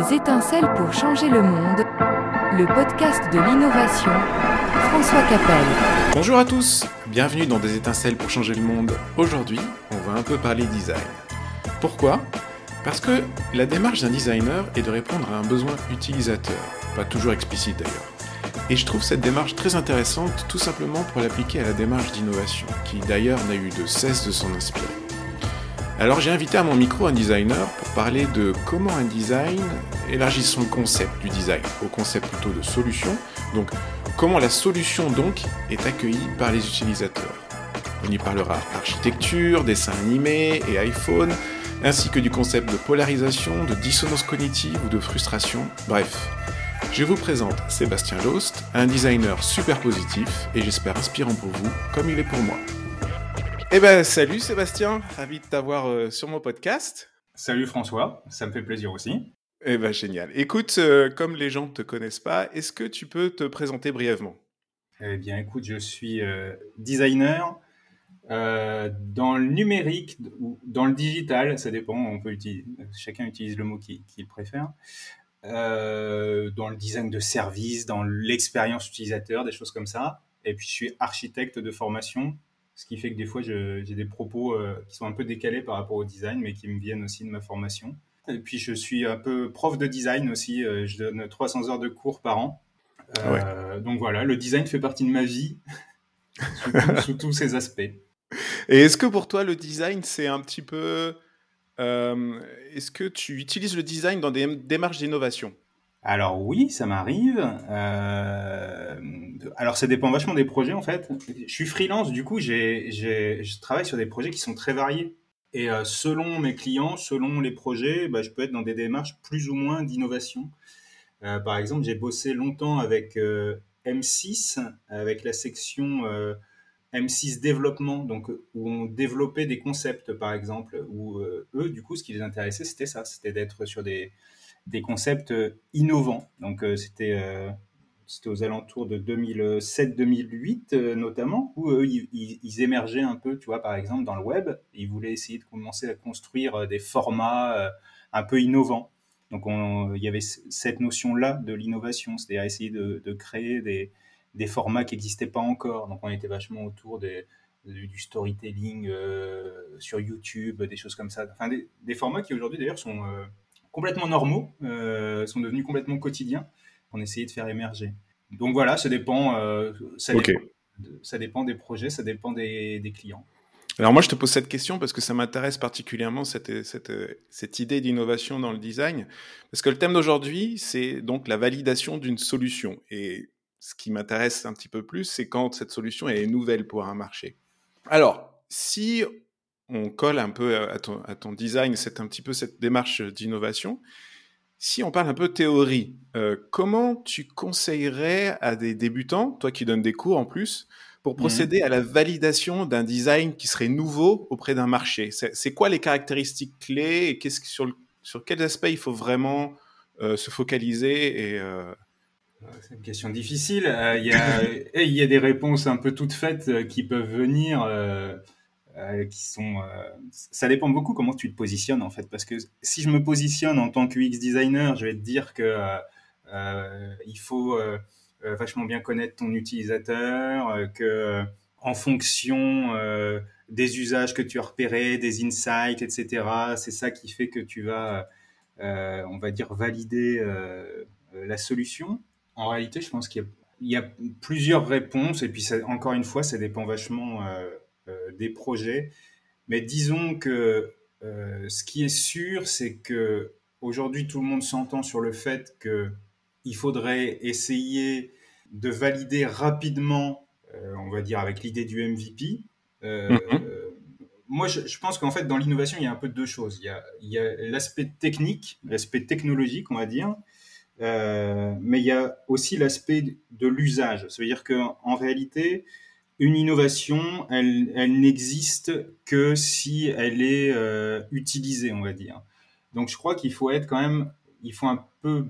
Des étincelles pour changer le monde, le podcast de l'innovation, François Capel. Bonjour à tous, bienvenue dans Des étincelles pour changer le monde. Aujourd'hui, on va un peu parler design. Pourquoi? Parce que la démarche d'un designer est de répondre à un besoin utilisateur, pas toujours explicite d'ailleurs. Et je trouve cette démarche très intéressante tout simplement pour l'appliquer à la démarche d'innovation, qui d'ailleurs n'a eu de cesse de s'en inspirer. Alors j'ai invité à mon micro un designer pour parler de comment un design élargit son concept du design au concept plutôt de solution. Donc comment la solution donc est accueillie par les utilisateurs. On y parlera architecture, dessin animé et iPhone, ainsi que du concept de polarisation, de dissonance cognitive ou de frustration. Bref, je vous présente Sébastien Lost, un designer super positif et j'espère inspirant pour vous comme il est pour moi. Eh ben, salut Sébastien, ravi de t'avoir euh, sur mon podcast. Salut François, ça me fait plaisir aussi. Eh ben, génial. Écoute, euh, comme les gens ne te connaissent pas, est-ce que tu peux te présenter brièvement? Eh bien, écoute, je suis euh, designer dans le numérique ou dans le digital, ça dépend, on peut utiliser, chacun utilise le mot qu'il préfère. dans le design de service, dans l'expérience utilisateur, des choses comme ça. Et puis, je suis architecte de formation ce qui fait que des fois, j'ai des propos euh, qui sont un peu décalés par rapport au design, mais qui me viennent aussi de ma formation. Et puis, je suis un peu prof de design aussi. Euh, je donne 300 heures de cours par an. Euh, donc voilà, le design fait partie de ma vie sous, tous ses aspects. Et est-ce que pour toi, le design, c'est un petit peu... est-ce que tu utilises le design dans des démarches d'innovation? Alors oui, ça m'arrive. Euh, alors ça dépend vachement des projets en fait. Je suis freelance, du coup j'ai, je travaille sur des projets qui sont très variés. Et euh, selon mes clients, selon les projets, bah, je peux être dans des démarches plus ou moins d'innovation. Euh, par exemple, j'ai bossé longtemps avec M6, avec la section M6 développement, donc où on développait des concepts par exemple. Où eux, du coup, ce qui les intéressait, c'était ça, c'était d'être sur des des concepts euh, innovants. Donc euh, c'était euh, c'était aux alentours de 2007-2008 notamment, où ils, émergeaient un peu, tu vois, par exemple, dans le web. Ils voulaient essayer de commencer à construire des formats un peu innovants. Donc il y avait cette notion-là de l'innovation, c'est-à-dire essayer de, créer des, des, formats qui n'existaient pas encore. Donc on était vachement autour du storytelling sur YouTube, des choses comme ça. Enfin, des, formats qui aujourd'hui d'ailleurs sont complètement normaux, euh, sont devenus complètement quotidiens. On essayait de faire émerger. Donc voilà, ça dépend, euh, ça, dépend ça, dépend, des projets, ça dépend des, clients. Alors moi, je te pose cette question parce que ça m'intéresse particulièrement cette, cette, cette idée d'innovation dans le design, parce que le thème d'aujourd'hui, c'est donc la validation d'une solution. Et ce qui m'intéresse un petit peu plus, c'est quand cette solution est nouvelle pour un marché. Alors, si on colle un peu à ton, design, c'est un petit peu cette démarche d'innovation. Si on parle un peu théorie, euh, comment tu conseillerais à des débutants, toi qui donnes des cours en plus, pour mmh procéder à la validation d'un design qui serait nouveau auprès d'un marché? C'est quoi les caractéristiques clés et qu'est-ce, sur, sur quels aspects il faut vraiment euh, se focaliser et, euh, C'est une question difficile. Il y, il y, a des réponses un peu toutes faites qui peuvent venir. Euh. Euh, ça dépend beaucoup comment tu te positionnes en fait, parce que si je me positionne en tant que UX designer, je vais te dire que euh, il faut vachement bien connaître ton utilisateur, que en fonction des usages que tu as repérés, des insights, etc. C'est ça qui fait que tu vas, on va dire, valider la solution. En réalité, je pense qu'il y, a plusieurs réponses, et puis encore une fois, ça dépend vachement des projets. Mais disons que euh, ce qui est sûr, c'est que aujourd'hui tout le monde s'entend sur le fait qu'il faudrait essayer de valider rapidement, euh, on va dire avec l'idée du MVP. Mhm. Moi, je, pense qu'en fait, dans l'innovation, il y a un peu deux choses. Il y a, l'aspect technique, l'aspect technologique, on va dire, mais il y a aussi l'aspect de l'usage. Ça veut dire qu'en réalité, une innovation, elle, elle n'existe que si elle est euh, utilisée, on va dire. Donc je crois qu'il faut être quand même, il faut un peu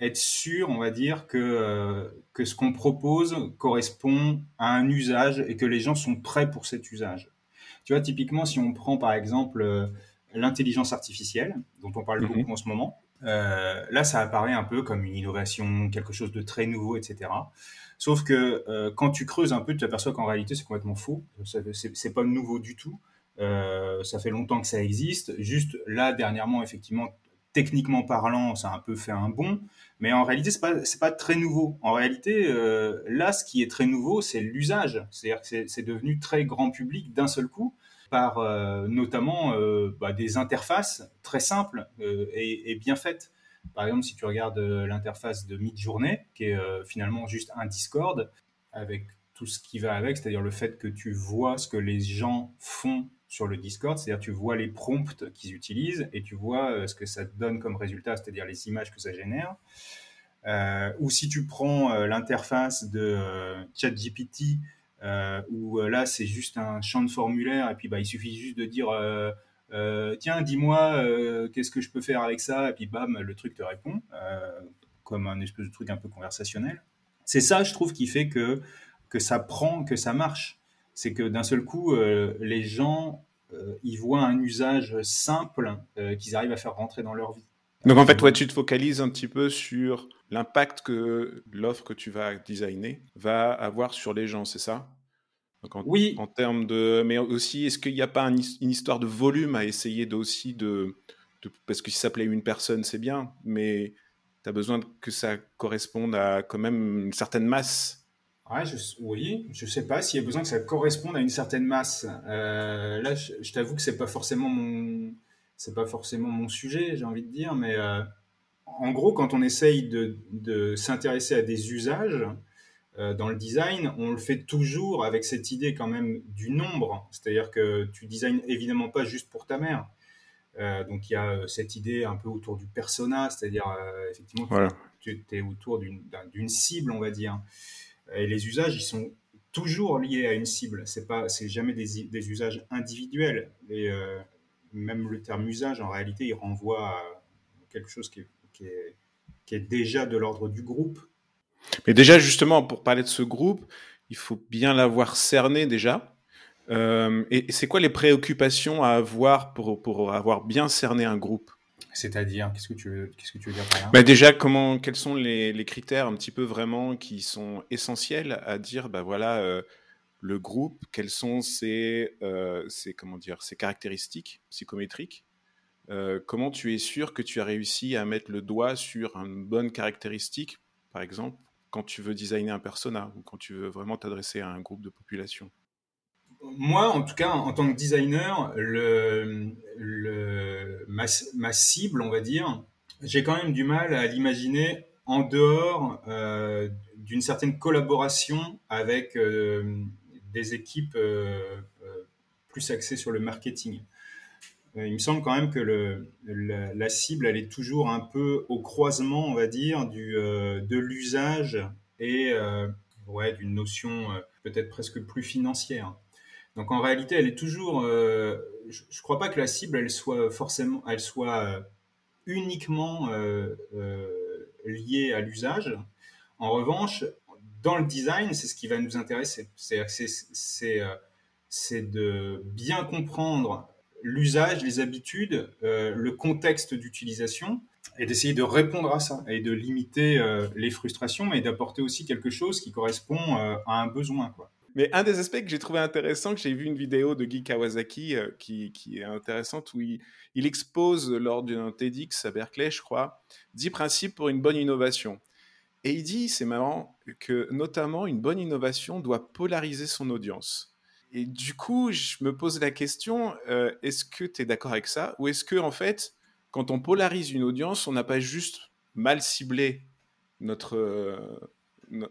être sûr, on va dire, que, euh, que ce qu'on propose correspond à un usage et que les gens sont prêts pour cet usage. Tu vois, typiquement, si on prend par exemple euh, l'intelligence artificielle, dont on parle mhm. beaucoup en ce moment, là, ça apparaît un peu comme une innovation, quelque chose de très nouveau, etc. Sauf que quand tu creuses un peu, tu t'aperçois qu'en réalité, c'est complètement faux. C'est pas nouveau du tout. ça fait longtemps que ça existe. Juste là, dernièrement, effectivement, techniquement parlant, ça a un peu fait un bond, mais en réalité, c'est pas pas très nouveau. En réalité, euh, là, ce qui est très nouveau, c'est l'usage. C'est-à-dire que c'est devenu très grand public d'un seul coup par euh, notamment euh, bah, des interfaces très simples et, bien faites. Par exemple, si tu regardes l'interface de Midjourney, qui est finalement juste un Discord avec tout ce qui va avec, c'est-à-dire le fait que tu vois ce que les gens font sur le Discord, c'est-à-dire tu vois les prompts qu'ils utilisent et tu vois euh, ce que ça donne comme résultat, c'est-à-dire les images que ça génère. Euh, ou si tu prends euh, l'interface de ChatGPT, où là c'est juste un champ de formulaire et puis bah, il suffit juste de dire tiens dis-moi qu'est-ce que je peux faire avec ça? Et puis bam le truc te répond comme un espèce de truc un peu conversationnel. C'est ça je trouve qui fait que que ça prend, que ça marche c'est que d'un seul coup, euh, les gens euh, ils voient un usage simple euh, qu'ils arrivent à faire rentrer dans leur vie. Donc en fait, toi, tu te focalises un petit peu sur l'impact que l'offre que tu vas designer va avoir sur les gens, c'est ça? En, Oui. En termes de, mais aussi, est-ce qu'il n'y a pas une histoire de volume à essayer aussi de, de, parce que si ça plaît une personne, c'est bien, mais tu as besoin que ça corresponde à quand même une certaine masse je, oui, je sais pas s'il y a besoin que ça corresponde à une certaine masse. Euh, là, je, t'avoue que c'est pas forcément mon, c'est pas forcément mon sujet, j'ai envie de dire, mais euh, en gros, quand on essaye de, de s'intéresser à des usages dans le design, on le fait toujours avec cette idée quand même du nombre. C'est-à-dire que tu designes évidemment pas juste pour ta mère. donc il y a cette idée un peu autour du persona, c'est-à-dire effectivement, tu, tu es autour d'une cible, on va dire. Et les usages, ils sont toujours liés à une cible. C'est pas, c'est jamais des, des, usages individuels. Et euh, même le terme usage, en réalité, il renvoie à quelque chose qui est, qui est, qui est déjà de l'ordre du groupe. Mais déjà, justement, pour parler de ce groupe, il faut bien l'avoir cerné déjà. Euh, et c'est quoi les préoccupations à avoir pour, pour avoir bien cerné un groupe? C'est-à-dire, qu'est-ce que tu veux, qu'est-ce que tu veux dire par là? Bah Déjà, comment, quels sont les, les, critères un petit peu vraiment qui sont essentiels à dire, bah voilà, euh, le groupe, quelles sont ses, euh, ses, comment dire, ses caractéristiques psychométriques? Euh, Comment tu es sûr que tu as réussi à mettre le doigt sur une bonne caractéristique, par exemple, quand tu veux designer un persona ou quand tu veux vraiment t'adresser à un groupe de population? Moi, en tout cas, en tant que designer, ma, cible, on va dire, j'ai quand même du mal à l'imaginer en dehors euh, d'une certaine collaboration avec euh, des équipes euh, plus axées sur le marketing. Il me semble quand même que le, la, cible, elle est toujours un peu au croisement, on va dire, du, de l'usage et ouais, d'une notion peut-être presque plus financière. Donc en réalité, elle est toujours. Euh, je ne crois pas que la cible, elle soit forcément, elle soit euh, uniquement euh, liée à l'usage. En revanche, dans le design, c'est ce qui va nous intéresser. C'est de bien comprendre l'usage, les habitudes, le contexte d'utilisation et d'essayer de répondre à ça et de limiter les frustrations et d'apporter aussi quelque chose qui correspond à un besoin. Mais un des aspects que j'ai trouvé intéressant, que j'ai vu une vidéo de Guy Kawasaki euh, qui, qui, est intéressante, où il, il expose lors d'un TEDx à Berkeley, je crois, 10 principes pour une bonne innovation. Et il dit, c'est marrant, que notamment une bonne innovation doit polariser son audience. Et du coup, je me pose la question, euh, est-ce que tu es d'accord avec ça Ou est-ce que, en fait, quand on polarise une audience, on n'a pas juste mal ciblé notre, euh,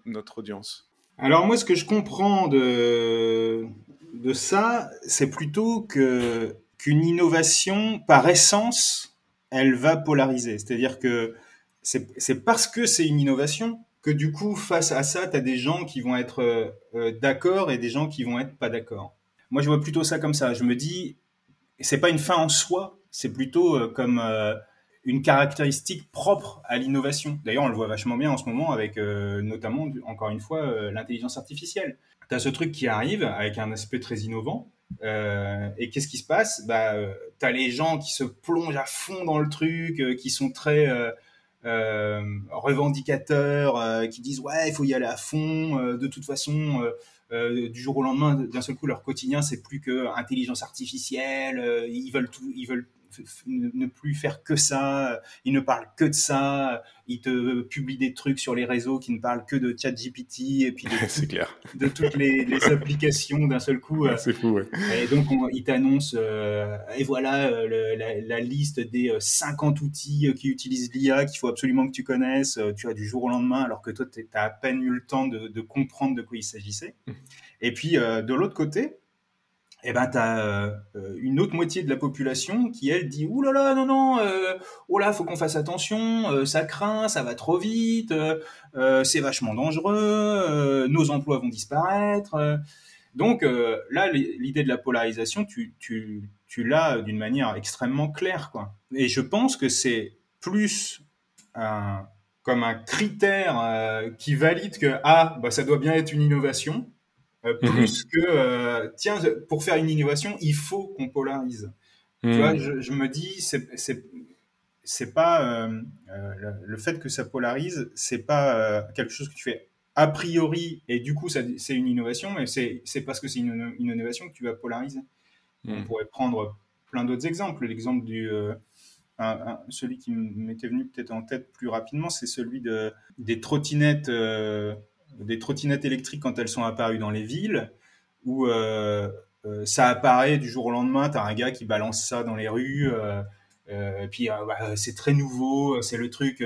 notre audience? Alors moi, ce que je comprends de, de ça, c'est plutôt que qu'une innovation, par essence, elle va polariser. C'est-à-dire que c'est parce que c'est une innovation que du coup, face à ça, tu as des gens qui vont être euh, d'accord et des gens qui vont être pas d'accord. Moi, je vois plutôt ça comme ça. Je me dis, c'est pas une fin en soi, c'est plutôt euh, comme euh, une caractéristique propre à l'innovation. D'ailleurs, on le voit vachement bien en ce moment avec euh, notamment, encore une fois, euh, l'intelligence artificielle. Tu as ce truc qui arrive avec un aspect très innovant, et qu'est-ce qui se passe? Bah, Tu as les gens qui se plongent à fond dans le truc, qui sont très revendicateurs, qui disent ouais, il faut y aller à fond, de toute façon, du jour au lendemain, d'un seul coup, leur quotidien, c'est plus que intelligence artificielle, ils veulent tout, ils veulent ne plus faire que ça, il ne parle que de ça, il te publie des trucs sur les réseaux qui ne parlent que de ChatGPT et puis de, clair. de toutes les, applications d'un seul coup. C'est fou, ouais. Et donc, il t'annonce, euh, et voilà euh, la, liste des 50 euh, outils qui utilisent l'IA qu'il faut absolument que tu connaisses, tu as du jour au lendemain, alors que toi, tu as à peine eu le temps de, de comprendre de quoi il s'agissait. Mmh. Et puis, de l'autre côté, eh ben, tu as euh, une autre moitié de la population qui, elle, dit « Ouh là là, non, non, euh, oh là, faut qu'on fasse attention, euh, ça craint, ça va trop vite, euh, c'est vachement dangereux, nos emplois vont disparaître. Donc là, l'idée de la polarisation, tu, tu, tu l'as d'une manière extrêmement claire. Quoi. Et je pense que c'est plus comme un critère qui valide que, ah, bah, ça doit bien être une innovation, euh, mhm. plus que euh, tiens pour faire une innovation il faut qu'on polarise tu vois mhm. je, me dis c'est c'est pas euh, le, fait que ça polarise c'est pas quelque chose que tu fais a priori et du coup c'est une innovation mais c'est parce que c'est une, innovation que tu vas polariser on mhm. pourrait prendre plein d'autres exemples l'exemple du celui qui m'était venu peut-être en tête plus rapidement c'est celui de des trottinettes des trottinettes électriques quand elles sont apparues dans les villes, où euh, euh, ça apparaît du jour au lendemain, tu as un gars qui balance ça dans les rues, euh, et puis bah, c'est très nouveau, c'est le truc,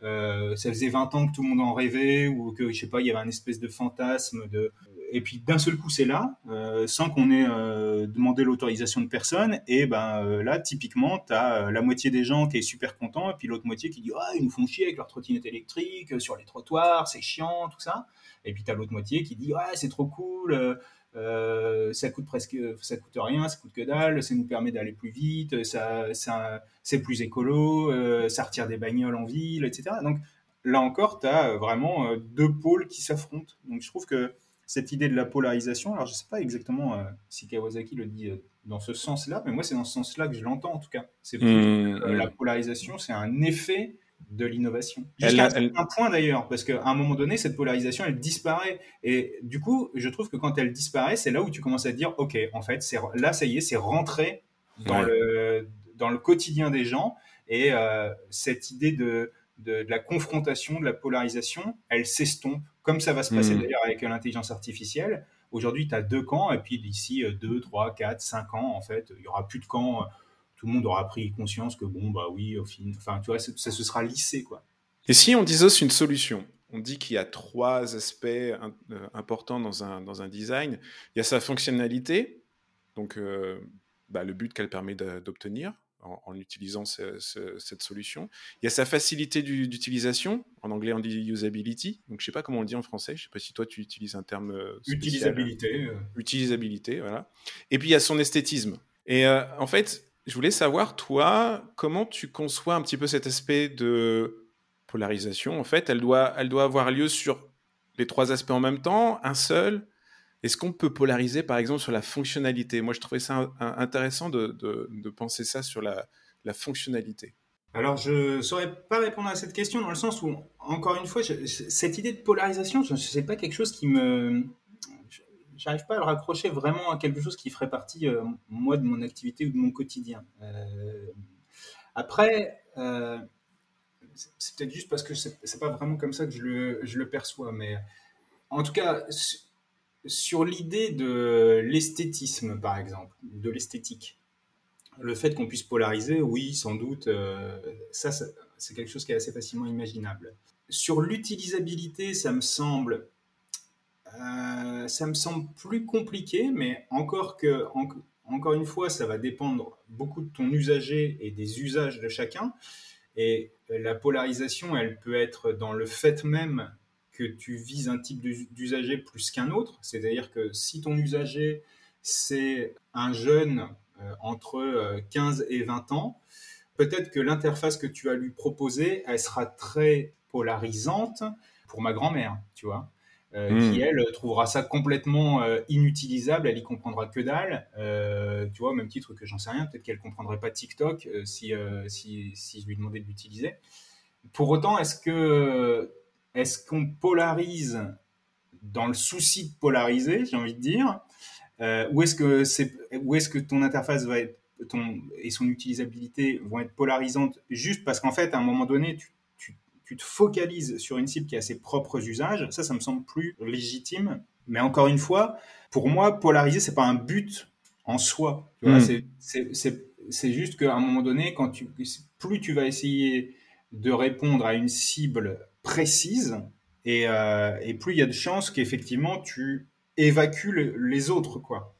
ça faisait 20 ans que tout le monde en rêvait, ou que, je sais pas, il y avait un espèce de fantasme de et puis d'un seul coup c'est là, euh, sans qu'on ait euh, demandé l'autorisation de personne. Et ben euh, là, typiquement, tu as la moitié des gens qui est super content, et puis l'autre moitié qui dit ah ils nous font chier avec leur trottinette électrique sur les trottoirs, c'est chiant, tout ça. Et puis tu as l'autre moitié qui dit c'est trop cool. ça coûte presque, ça coûte rien, ça coûte que dalle, ça nous permet d'aller plus vite, ça c'est plus écolo, ça retire des bagnoles en ville, etc. Donc là encore, tu as vraiment deux pôles qui s'affrontent. Donc je trouve que cette idée de la polarisation. Alors, je ne sais pas exactement euh, si Kawasaki le dit euh, dans ce sens-là, mais moi, c'est dans ce sens-là que je l'entends en tout cas. C'est mmh, mmh. la polarisation, c'est un effet de l'innovation. Jusqu'à un point d'ailleurs, parce qu'à un moment donné, cette polarisation, elle disparaît. Et du coup, je trouve que quand elle disparaît, c'est là où tu commences à te dire, OK, en fait, là, ça y est, c'est rentré dans, le, dans le quotidien des gens. Et euh, cette idée de, de, de, la confrontation, de la polarisation, elle s'estompe comme ça va se passer hmm. d'ailleurs avec l'intelligence artificielle. Aujourd'hui, tu as deux camps, et puis d'ici 2, 3, 4, 5 ans, en fait, il y aura plus de camps. Tout le monde aura pris conscience que, bon, bah oui, au fin, enfin, tu vois, ça, se sera lissé, quoi. Et si on disait une solution on dit qu'il y a trois aspects euh, importants dans un, dans un design. Il y a sa fonctionnalité, donc euh, bah, le but qu'elle permet d'obtenir en, utilisant cette solution. Il y a sa facilité d'utilisation. En anglais, on dit usability. Donc, je sais pas comment on le dit en français. Je sais pas si toi, tu utilises un terme euh, Utilisabilité. Euh. Utilisabilité, voilà. Et puis, il y a son esthétisme. Et euh, en fait, je voulais savoir, toi, comment tu conçois un petit peu cet aspect de polarisation. En fait, elle doit, elle doit avoir lieu sur les trois aspects en même temps, un seul est-ce qu'on peut polariser, par exemple, sur la fonctionnalité? Moi, je trouvais ça intéressant de, penser ça sur la, fonctionnalité. Alors, je ne saurais pas répondre à cette question dans le sens où, encore une fois, cette idée de polarisation, ce n'est pas quelque chose qui me... J'arrive pas à le raccrocher vraiment à quelque chose qui ferait partie, euh, moi, de mon activité ou de mon quotidien. Euh, après, euh, c'est peut-être juste parce que c'est pas vraiment comme ça que je le, je le perçois, mais en tout cas, sur l'idée de l'esthétisme, par exemple, de l'esthétique, le fait qu'on puisse polariser, oui, sans doute, euh, ça, c'est quelque chose qui est assez facilement imaginable. Sur l'utilisabilité, ça me semble, euh, ça me semble plus compliqué, mais encore que, encore une fois, ça va dépendre beaucoup de ton usager et des usages de chacun. Et la polarisation, elle peut être dans le fait même que tu vises un type d'usager plus qu'un autre. C'est-à-dire que si ton usager, c'est un jeune euh, entre 15 euh, et 20 ans, peut-être que l'interface que tu vas lui proposer, elle sera très polarisante pour ma grand-mère, tu vois. euh, qui hmm. elle trouvera ça complètement euh, inutilisable, elle y comprendra que dalle. Euh, tu vois, même titre que j'en sais rien, peut-être qu'elle comprendrait pas TikTok si, si, si, je lui demandais de l'utiliser. Pour autant, est-ce que est-ce qu'on polarise dans le souci de polariser, j'ai envie de dire, ou est-ce que c'est où est-ce que ton interface va être ton, et son utilisabilité vont être polarisantes juste parce qu'en fait, à un moment donné, tu tu te focalises sur une cible qui a ses propres usages, ça, ça me semble plus légitime. Mais encore une fois, pour moi, polariser, c'est pas un but en soi. Hmm. C'est juste qu'à un moment donné, quand tu, plus tu vas essayer de répondre à une cible précise, et, euh, et plus il y a de chances qu'effectivement tu évacues les autres, quoi.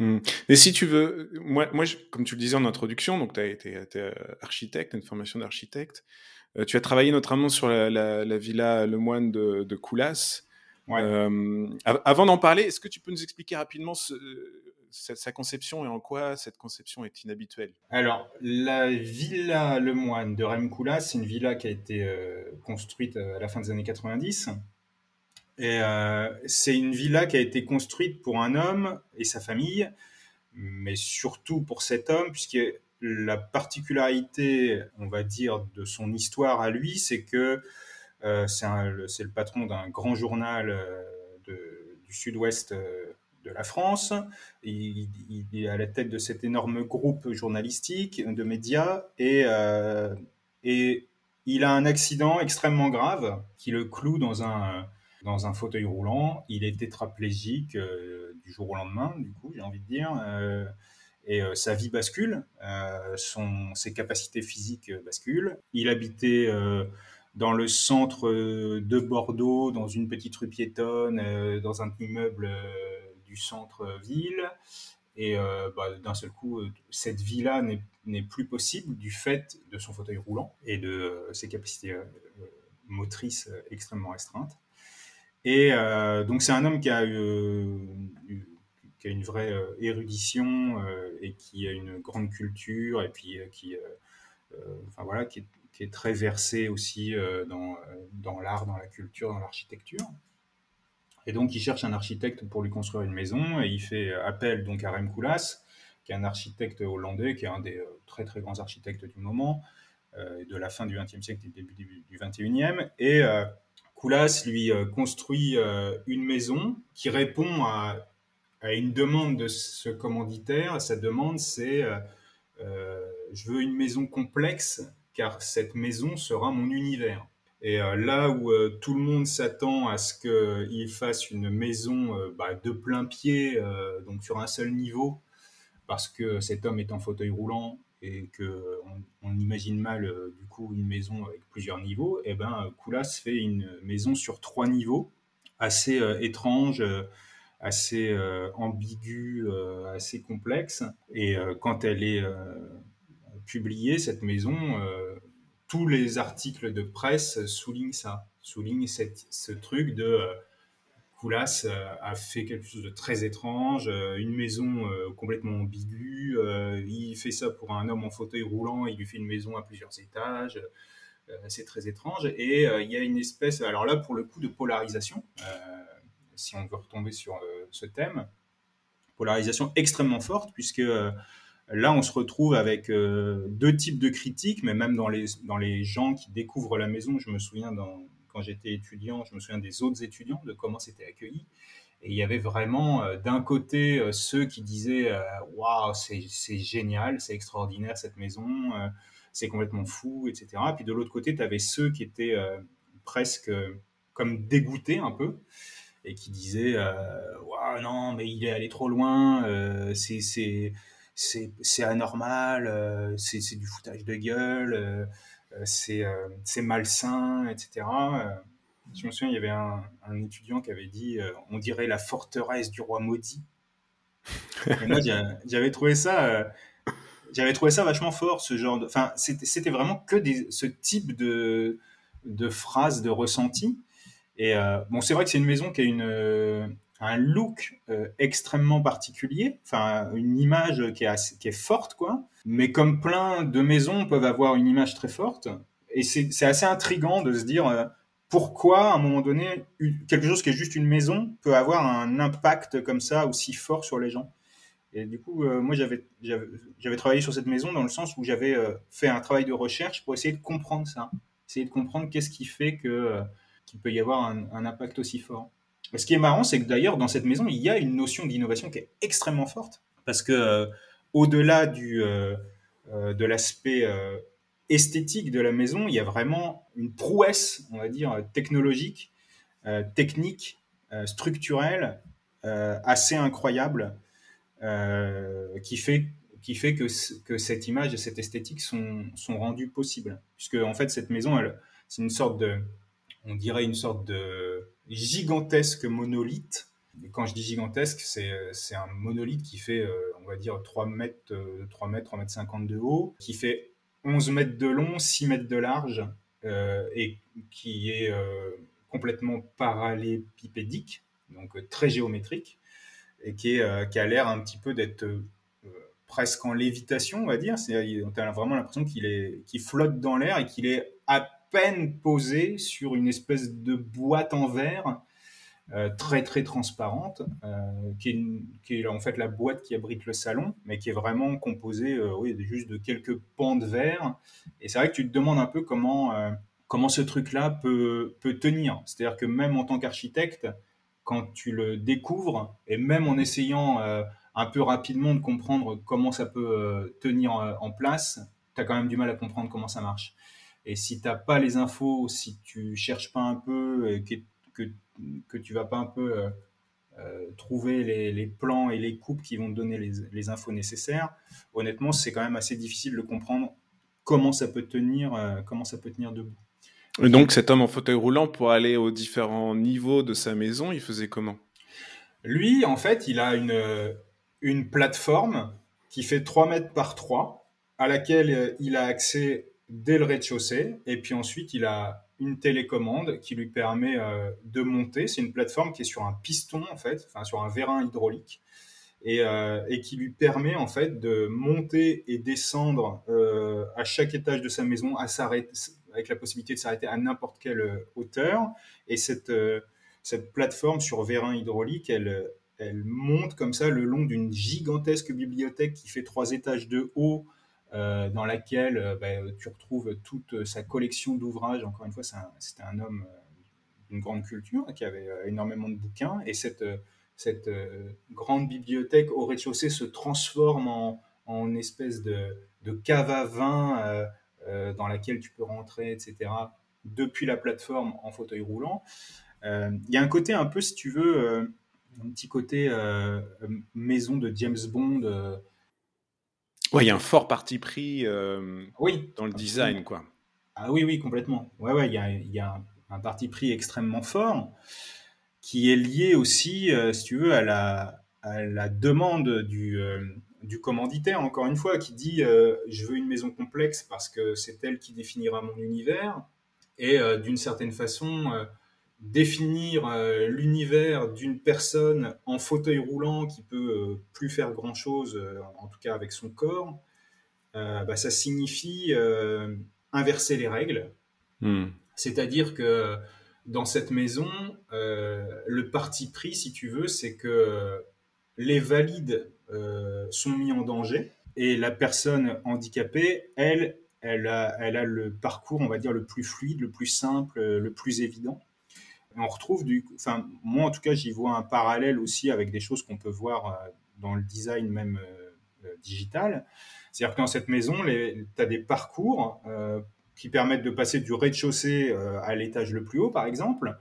Hmm. Mais si tu veux, moi, moi comme tu le disais en introduction, donc tu as été, architecte, une formation d'architecte. Euh, tu as travaillé notamment sur la, villa Le Moine de, de Coulas. Euh, avant d'en parler, est-ce que tu peux nous expliquer rapidement sa, conception et en quoi cette conception est inhabituelle? Alors, la villa Le Moine de Rem Coulas, c'est une villa qui a été euh, construite à la fin des années 90. Et c'est une villa qui a été construite pour un homme et sa famille, mais surtout pour cet homme, puisque la particularité, on va dire, de son histoire à lui, c'est que euh, c'est le patron d'un grand journal euh, du sud-ouest euh, de la France. Il, est à la tête de cet énorme groupe journalistique, de médias, et, et il a un accident extrêmement grave qui le cloue dans un, dans un fauteuil roulant. Il est tétraplégique du jour au lendemain, du coup, j'ai envie de dire et euh, sa vie bascule, euh, son, ses capacités physiques euh, basculent. Il habitait dans le centre de Bordeaux, dans une petite rue piétonne, dans un immeuble du centre-ville. Et bah, d'un seul coup, cette vie-là n'est plus possible du fait de son fauteuil roulant et de ses capacités motrices extrêmement restreintes. Et donc c'est un homme qui a une vraie euh, érudition euh, et qui a une grande culture et puis euh, qui, enfin voilà, qui est, très versé aussi dans l'art, dans la culture, dans l'architecture. Et donc, il cherche un architecte pour lui construire une maison et il fait appel donc à Rem Koolhaas, qui est un architecte hollandais, qui est un des très très grands architectes du moment, de la fin du XXe siècle et du début du XXIe. Et euh, lui construit une maison qui répond à une demande de ce commanditaire. Sa demande, c'est euh, euh, je veux une maison complexe car cette maison sera mon univers. Et euh, là où tout le monde s'attend à ce qu'il fasse une maison bah, de plein pied, donc sur un seul niveau, parce que cet homme est en fauteuil roulant et que on, imagine mal du coup une maison avec plusieurs niveaux, et eh ben Koulas fait une maison sur trois niveaux, assez étrange assez euh, ambiguë, euh, assez complexe. Et euh, quand elle est publiée, cette maison, tous les articles de presse soulignent ça, soulignent ce truc de Koulas a fait quelque chose de très étrange, une maison complètement ambiguë. il fait ça pour un homme en fauteuil roulant, il lui fait une maison à plusieurs étages. c'est très étrange. Et il y a une espèce, alors là pour le coup, de polarisation si on veut retomber sur euh, ce thème. Polarisation extrêmement forte, puisque euh, là, on se retrouve avec euh, deux types de critiques, mais même dans les, dans les gens qui découvrent la maison, je me souviens quand j'étais étudiant, je me souviens des autres étudiants, de comment c'était accueilli. Et il y avait vraiment d'un côté ceux qui disaient Waouh, c'est génial, c'est extraordinaire cette maison, c'est complètement fou, etc. Puis de l'autre côté, tu avais ceux qui étaient presque comme dégoûtés un peu et qui disait euh, non mais il est allé trop loin euh, c'est c'est anormal euh, c'est du foutage de gueule euh, c'est c'est malsain etc je me souviens il y avait un, étudiant qui avait dit on dirait la forteresse du roi maudit. J'avais trouvé ça j'avais trouvé ça vachement fort ce genre de enfin c'était vraiment que ce type de de phrases de ressenti et euh, bon, c'est vrai que c'est une maison qui a une, euh, un look euh, extrêmement particulier, enfin une image qui est, forte, quoi. Mais comme plein de maisons peuvent avoir une image très forte, et c'est assez intrigant de se dire pourquoi, à un moment donné, quelque chose qui est juste une maison peut avoir un impact comme ça aussi fort sur les gens? Et du coup, euh, moi, j'avais, travaillé sur cette maison dans le sens où j'avais euh, fait un travail de recherche pour essayer de comprendre ça, essayer de comprendre qu'est-ce qui fait que, euh, qu'il peut y avoir un, impact aussi fort. Ce qui est marrant, c'est que d'ailleurs, dans cette maison, il y a une notion d'innovation qui est extrêmement forte, parce que au-delà du, de l'aspect esthétique de la maison, il y a vraiment une prouesse, on va dire, technologique, technique, structurelle, assez incroyable euh, qui fait qui fait que, que cette image et cette esthétique sont, sont rendues possibles. Puisque, en fait, cette maison, c'est une sorte de, on dirait une sorte de gigantesque monolithe. Et quand je dis gigantesque, c'est, c'est un monolithe qui fait, euh, on va dire, 3 mètres, 3 mètres, 3 mètres 50 de haut, qui fait 11 mètres de long, 6 mètres de large, euh, et qui est complètement parallélépipédique, donc très géométrique et qui, euh, qui a l'air un petit peu d'être euh, presque en lévitation, on va dire. On a vraiment l'impression qu'il est, qu'il flotte dans l'air et qu'il est à peine posé sur une espèce de boîte en verre euh, très très transparente, qui, est qui, est en fait la boîte qui abrite le salon, mais qui est vraiment composée oui, juste de quelques pans de verre. Et c'est vrai que tu te demandes un peu comment, comment ce truc-là peut, peut tenir. C'est-à-dire que même en tant qu'architecte, quand tu le découvres, et même en essayant euh, un peu rapidement de comprendre comment ça peut euh, tenir euh, en place, tu as quand même du mal à comprendre comment ça marche. Et si tu n'as pas les infos, si tu cherches pas un peu, et que, que, que tu vas pas un peu trouver les, les, plans et les coupes qui vont te donner les, les infos nécessaires, honnêtement, c'est quand même assez difficile de comprendre comment ça peut tenir, comment ça peut tenir debout. Et donc cet homme en fauteuil roulant, pour aller aux différents niveaux de sa maison, il faisait comment? Lui, en fait, il a une, une plateforme qui fait 3 mètres par 3, à laquelle euh, il a accès dès le rez-de-chaussée, et puis ensuite il a une télécommande qui lui permet euh, de monter. C'est une plateforme qui est sur un piston, en fait, enfin sur un vérin hydraulique. Et, euh, qui lui permet en fait de monter et descendre à chaque étage de sa maison, à avec la possibilité de s'arrêter à n'importe quelle euh, hauteur. Et cette, euh, plateforme sur vérin hydraulique, elle monte comme ça le long d'une gigantesque bibliothèque qui fait trois étages de haut, euh, dans laquelle bah, tu retrouves toute sa collection d'ouvrages. Encore une fois, c'était un, homme d'une grande culture qui avait énormément de bouquins. Et cette, grande bibliothèque au rez-de-chaussée se transforme en, en espèce de, cave à vin euh, dans laquelle tu peux rentrer, etc., depuis la plateforme en fauteuil roulant. Euh, il y a un côté un peu, si tu veux, euh, un petit côté maison de James Bond. Oui, il y a un fort parti pris oui, dans le design, quoi. Ah oui, oui, complètement. Ouais, ouais, il y a, y a un, parti pris extrêmement fort qui est lié aussi, si tu veux, à la, à la demande du, du commanditaire, encore une fois, qui dit euh, je veux une maison complexe parce que c'est elle qui définira mon univers, et euh, d'une certaine façon, euh, définir l'univers d'une personne en fauteuil roulant qui peut plus faire grand-chose, en tout cas avec son corps, bah, ça signifie inverser les règles. Hmm. C'est-à-dire que dans cette maison, le parti pris, si tu veux, c'est que les valides euh, sont mis en danger et la personne handicapée, elle, elle a, elle a le parcours, on va dire, le plus fluide, le plus simple, le plus évident. On retrouve du, enfin, moi en tout cas, j'y vois un parallèle aussi avec des choses qu'on peut voir euh, dans le design même euh, digital. C'est-à-dire que dans cette maison, tu as des parcours qui permettent de passer du rez-de-chaussée à l'étage le plus haut, par exemple.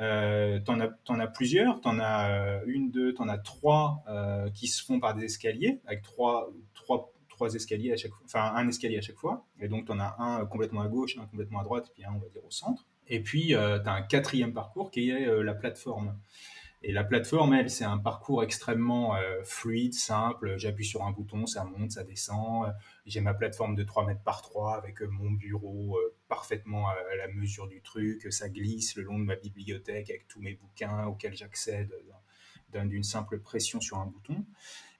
Euh, as, en as plusieurs, t'en as euh, une, deux, t'en as trois euh, qui se font par des escaliers, avec trois, trois, trois escaliers à chaque fois, enfin un escalier à chaque fois. Et donc t'en as un complètement à gauche, un complètement à droite, puis un on va dire au centre. Et puis euh, tu as un quatrième parcours qui est euh, la plateforme. Et la plateforme, elle, c'est un parcours extrêmement euh, fluide, simple. J'appuie sur un bouton, ça monte, ça descend. J'ai ma plateforme de 3 mètres par 3 avec mon bureau parfaitement à la mesure du truc. Ça glisse le long de ma bibliothèque avec tous mes bouquins auxquels j'accède d'une simple pression sur un bouton.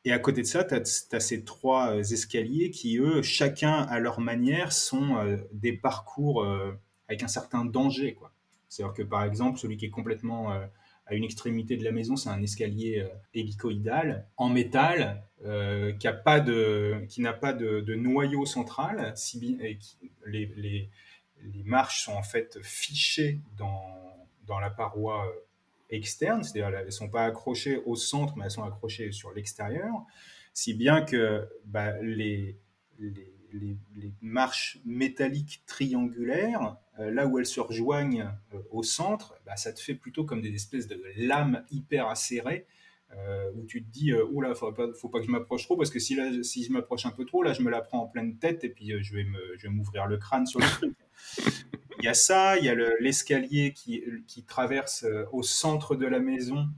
Et à côté de ça, tu as, ces trois escaliers qui, eux, chacun à leur manière, sont des parcours avec un certain danger. quoi C'est-à-dire que par exemple, celui qui est complètement à une extrémité de la maison, c'est un escalier hélicoïdal en métal qui n'a pas de, qui n'a pas de, noyau central, si et les, les, marches sont en fait fichées dans, la paroi externe, c'est-à-dire elles ne sont pas accrochées au centre, mais elles sont accrochées sur l'extérieur, si bien que bah, les, marches métalliques triangulaires, euh, là où elles se rejoignent euh, au centre, bah, ça te fait plutôt comme des espèces de lames hyper acérées, euh, où tu te dis, oh là, faut pas, faut pas que je m'approche trop, parce que si, là, si je m'approche un peu trop, là, je me la prends en pleine tête, et puis je vais, je vais m'ouvrir le crâne sur le truc. Il y a ça, il y a l'escalier qui, qui, traverse au centre de la maison,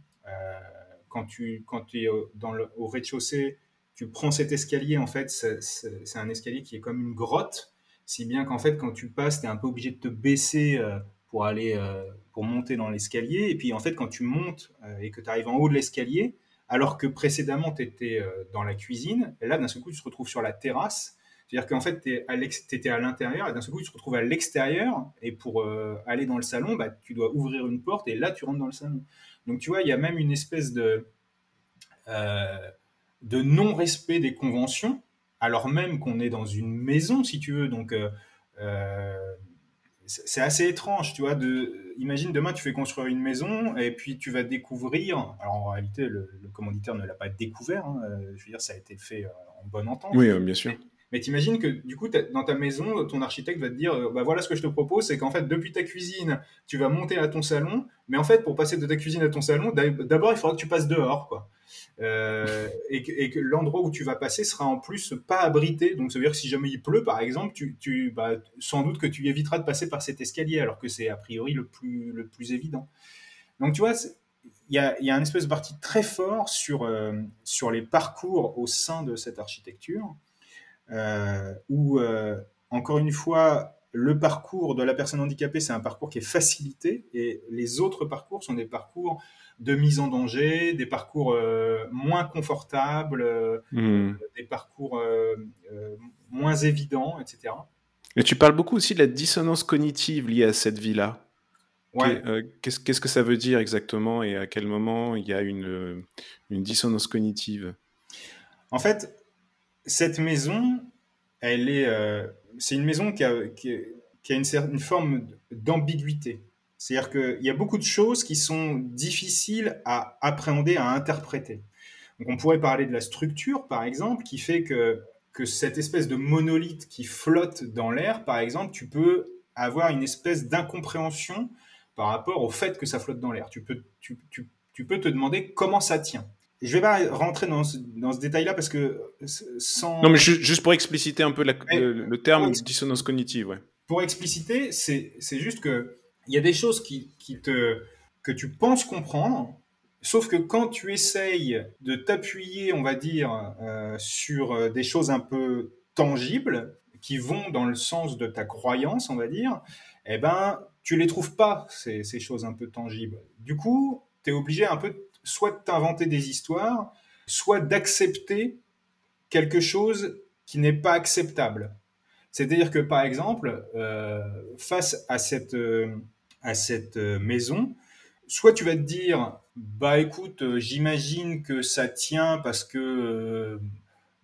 quand tu quand es dans le, au rez-de-chaussée, tu prends cet escalier, en fait, c'est un escalier qui est comme une grotte, si bien qu'en fait, quand tu passes, tu es un peu obligé de te baisser euh, pour aller, euh, pour monter dans l'escalier. Et puis, en fait, quand tu montes euh, et que tu arrives en haut de l'escalier, alors que précédemment, tu étais dans la cuisine, là, d'un seul coup, tu te retrouves sur la terrasse. C'est-à-dire qu'en fait, tu étais à l'intérieur, et d'un seul coup, tu te retrouves à l'extérieur, et pour aller dans le salon, bah, tu dois ouvrir une porte, et là, tu rentres dans le salon. Donc, tu vois, il y a même une espèce de de non-respect des conventions, alors même qu'on est dans une maison, si tu veux. Donc, euh, euh, c'est assez étrange, tu vois. De, imagine demain, tu fais construire une maison et puis tu vas découvrir. Alors, en réalité, le, commanditaire ne l'a pas découvert. Hein, euh, je veux dire, ça a été fait en bonne entente. Oui, bien sûr. Mais t'imagines que du coup, dans ta maison, ton architecte va te dire, bah voilà ce que je te propose, c'est qu'en fait, depuis ta cuisine, tu vas monter à ton salon, mais en fait, pour passer de ta cuisine à ton salon, d'abord, il faudra que tu passes dehors, quoi. Euh, et que, l'endroit où tu vas passer sera en plus pas abrité. Donc, ça veut dire que si jamais il pleut, par exemple, tu, tu bah, sans doute que tu éviteras de passer par cet escalier, alors que c'est a priori le plus, le plus évident. Donc, tu vois, il y a, y a, un espèce de parti très fort sur, euh, sur les parcours au sein de cette architecture. Euh, où, encore une fois, le parcours de la personne handicapée, c'est un parcours qui est facilité et les autres parcours sont des parcours de mise en danger, des parcours euh, moins confortables, hmm. des parcours moins évidents, etc. Et tu parles beaucoup aussi de la dissonance cognitive liée à cette vie-là. Qu'est-ce que ça veut dire exactement et à quel moment il y a une, une dissonance cognitive? En fait, cette maison, elle est, euh, c'est une maison qui a, qui, a une, certaine forme d'ambiguïté. C'est-à-dire qu'il y a beaucoup de choses qui sont difficiles à appréhender, à interpréter. Donc on pourrait parler de la structure, par exemple, qui fait que, que cette espèce de monolithe qui flotte dans l'air, par exemple, tu peux avoir une espèce d'incompréhension par rapport au fait que ça flotte dans l'air. Tu peux, tu, tu, tu peux te demander comment ça tient. Je vais pas rentrer dans ce, dans ce détail-là parce que sans. Non, mais juste pour expliciter un peu le, terme dissonance cognitive, ouais. Pour expliciter, c'est juste que il y a des choses qui, te, que tu penses comprendre, sauf que quand tu essayes de t'appuyer, on va dire, euh, sur euh, des choses un peu tangibles, qui vont dans le sens de ta croyance, on va dire, eh ben, tu les trouves pas, ces, choses un peu tangibles. Du coup, tu es obligé un peu soit de t'inventer des histoires, soit d'accepter quelque chose qui n'est pas acceptable. C'est-à-dire que, par exemple, euh, face à cette, à cette euh, maison, soit tu vas te dire, bah écoute, j'imagine que ça tient parce que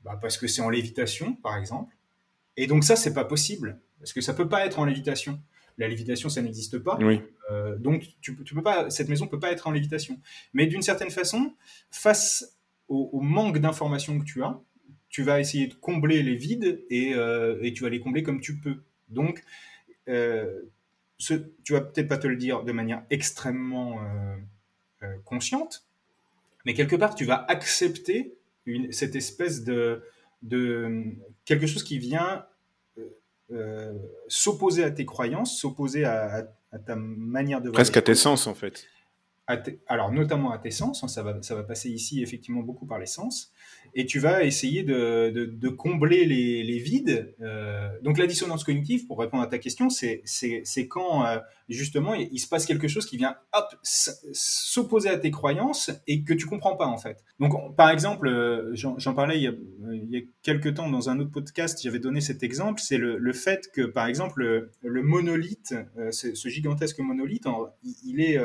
bah, parce que c'est en lévitation, par exemple. Et donc ça, c'est pas possible parce que ça peut pas être en lévitation. La lévitation, ça n'existe pas. Euh, donc, tu, tu, peux pas, cette maison peut pas être en lévitation. Mais d'une certaine façon, face au, manque d'informations que tu as, tu vas essayer de combler les vides et, euh, et tu vas les combler comme tu peux. Donc, euh, ce, tu vas peut-être pas te le dire de manière extrêmement consciente, mais quelque part, tu vas accepter une, cette espèce de, de quelque chose qui vient euh, s'opposer à tes croyances, s'opposer à, ta manière de Presque à tes sens, en fait. Alors notamment à tes sens, hein, ça, va, ça va passer ici effectivement beaucoup par les sens, et tu vas essayer de, de, combler les, les vides. Euh, donc la dissonance cognitive, pour répondre à ta question, c'est quand euh, justement il, se passe quelque chose qui vient s'opposer à tes croyances et que tu comprends pas en fait. Donc par exemple, euh, j'en parlais il y, a, il y, a, quelques temps dans un autre podcast, j'avais donné cet exemple, c'est le, le, fait que par exemple le, monolithe, ce gigantesque monolithe, il, est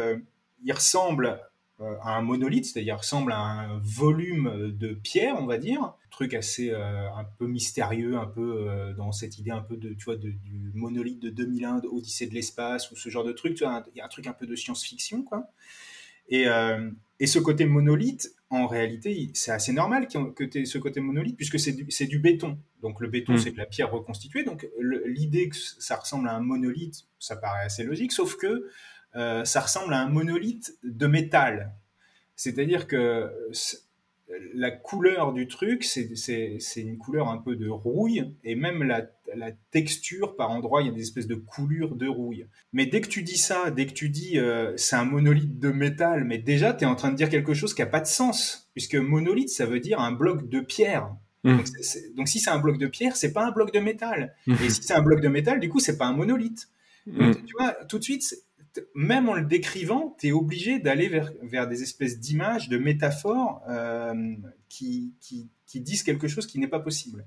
il ressemble euh, à un monolithe, c'est-à-dire ressemble à un volume de pierre, on va dire, truc assez euh, un peu mystérieux, un peu euh, dans cette idée un peu de tu vois du monolithe de 2001, Odyssée de l'espace ou ce genre de truc, tu vois, il y a un truc un peu de science-fiction quoi. Et, et ce côté monolithe, en réalité, c'est assez normal que tu aies ce côté monolithe puisque c'est du, du, béton. Donc le béton, mm. c'est de la pierre reconstituée. Donc l'idée que ça ressemble à un monolithe, ça paraît assez logique, sauf que euh, ça ressemble à un monolithe de métal. C'est-à-dire que la couleur du truc, c'est une couleur un peu de rouille, et même la, texture, par endroit, il y a des espèces de coulures de rouille. Mais dès que tu dis ça, dès que tu dis euh, c'est un monolithe de métal, mais déjà, tu es en train de dire quelque chose qui n'a pas de sens, puisque monolithe, ça veut dire un bloc de pierre. Mmh. Donc, si c'est un bloc de pierre, c'est pas un bloc de métal. Mmh. Et si c'est un bloc de métal, du coup, c'est pas un monolithe. Mmh. tu vois, tout de suite, même en le décrivant, tu es obligé d'aller vers, vers, des espèces d'images, de métaphores euh, qui, qui, disent quelque chose qui n'est pas possible.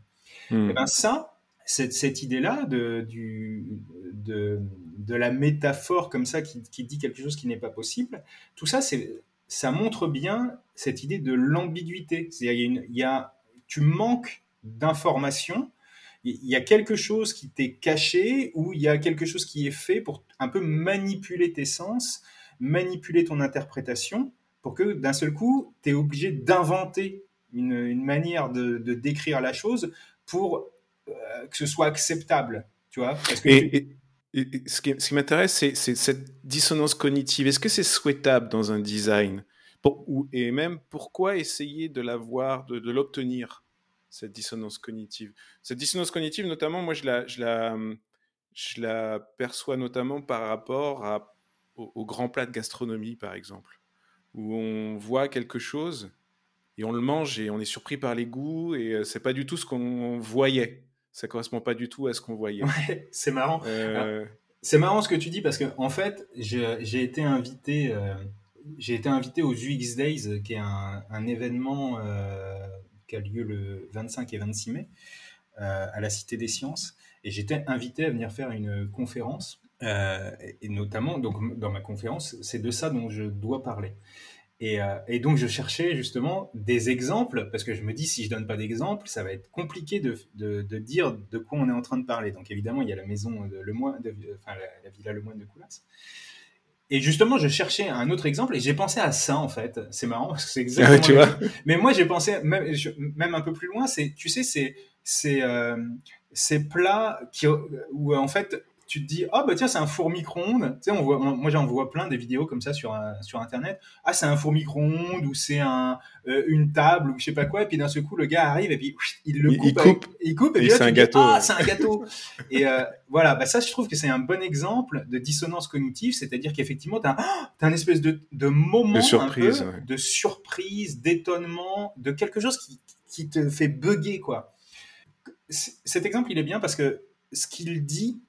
Et hmm. eh ben ça, cette, cette idée-là de, du, de, de, la métaphore comme ça qui, qui dit quelque chose qui n'est pas possible, tout ça, ça montre bien cette idée de l'ambiguïté. C'est-à-dire, il y a, tu manques d'informations il y a quelque chose qui t'est caché ou il y a quelque chose qui est fait pour un peu manipuler tes sens, manipuler ton interprétation pour que d'un seul coup, tu es obligé d'inventer une, manière de, décrire la chose pour euh, que ce soit acceptable. Tu vois? Et, ce qui, m'intéresse, c'est cette dissonance cognitive. Est-ce que c'est souhaitable dans un design? Et même, pourquoi essayer de l'avoir, de l'obtenir? Cette dissonance cognitive. Cette dissonance cognitive, notamment, moi, je la, je la, je la perçois notamment par rapport à, au, grand plat de gastronomie, par exemple, où on voit quelque chose et on le mange et on est surpris par les goûts et euh, c'est pas du tout ce qu'on voyait. Ça correspond pas du tout à ce qu'on voyait. c'est marrant. Euh, c'est marrant ce que tu dis parce que en fait, j'ai été invité. Euh, j'ai été invité aux UX Days, qui est un, un événement qui a lieu le 25 et 26 mai euh, à la Cité des Sciences. Et j'étais invité à venir faire une conférence. Euh, et notamment, donc, dans ma conférence, c'est de ça dont je dois parler. Et, euh, et, donc, je cherchais justement des exemples, parce que je me dis, si je donne pas d'exemples, ça va être compliqué de, de, de, dire de quoi on est en train de parler. Donc, évidemment, il y a la maison de Lemoine, de, enfin, la, la, villa Lemoine de Coulas. Et justement, je cherchais un autre exemple et j'ai pensé à ça en fait. C'est marrant parce que c'est exactement. tu vois. Mais moi, j'ai pensé même, même un peu plus loin. C'est, tu sais, c'est c'est euh, ces plats qui où en fait tu te dis ah bah tiens c'est un four micro-ondes tu sais on voit moi j'en vois plein des vidéos comme ça sur sur internet. Ah c'est un four micro-ondes ou c'est un euh, une table ou je sais pas quoi. Et puis d'un seul coup le gars arrive et puis il le coupe il coupe, il coupe et, puis c'est un, gâteau ah c'est un gâteau. Et euh, voilà. Bah ça je trouve que c'est un bon exemple de dissonance cognitive. C'est-à-dire qu'effectivement tu as, as, un espèce de, de moment de surprise un peu, de surprise d'étonnement de quelque chose qui qui te fait bugger quoi. Cet exemple il est bien parce que ce qu'il dit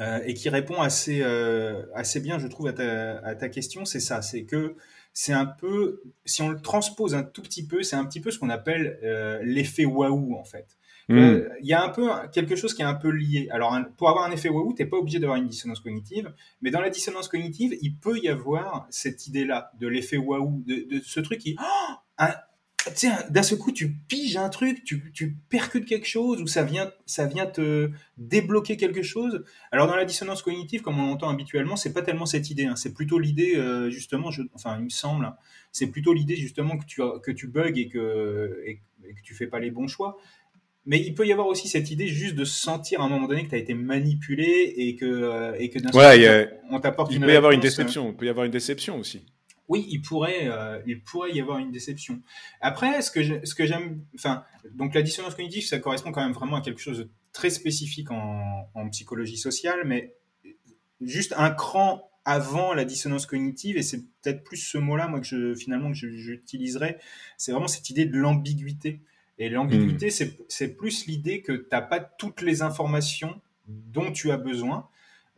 euh, et qui répond assez, euh, assez bien, je trouve, à ta, à ta question, c'est ça, c'est que c'est un peu, si on le transpose un tout petit peu, c'est un petit peu ce qu'on appelle euh, l'effet waouh en fait. Hmm. Il y a un peu quelque chose qui est un peu lié. Alors, pour avoir un effet waouh, t'es pas obligé d'avoir une dissonance cognitive, mais dans la dissonance cognitive, il peut y avoir cette idée-là de l'effet waouh, de, de, ce truc qui, oh, un, d'un seul coup, tu piges un truc, tu, tu, percutes quelque chose, ou ça vient, ça vient te débloquer quelque chose. Alors, dans la dissonance cognitive, comme on l'entend habituellement, c'est pas tellement cette idée. Hein. C'est plutôt l'idée, euh, justement, je, enfin, il me semble, hein, c'est plutôt l'idée, justement, que tu, que tu bugs et que, et, que tu fais pas les bons choix. Mais il peut y avoir aussi cette idée juste de sentir à un moment donné que tu as été manipulé et que, euh, et que d'un seul coup, on t'apporte une. Il peut y avoir une déception. Il peut y avoir une déception aussi oui, il pourrait, euh, il pourrait y avoir une déception. Après, ce que ce que j'aime, enfin, donc la dissonance cognitive, ça correspond quand même vraiment à quelque chose de très spécifique en, psychologie sociale, mais juste un cran avant la dissonance cognitive, et c'est peut-être plus ce mot-là, moi, que je, finalement, que j'utiliserai, c'est vraiment cette idée de l'ambiguïté. Et l'ambiguïté, hmm. c'est plus l'idée que tu n'as pas toutes les informations dont tu as besoin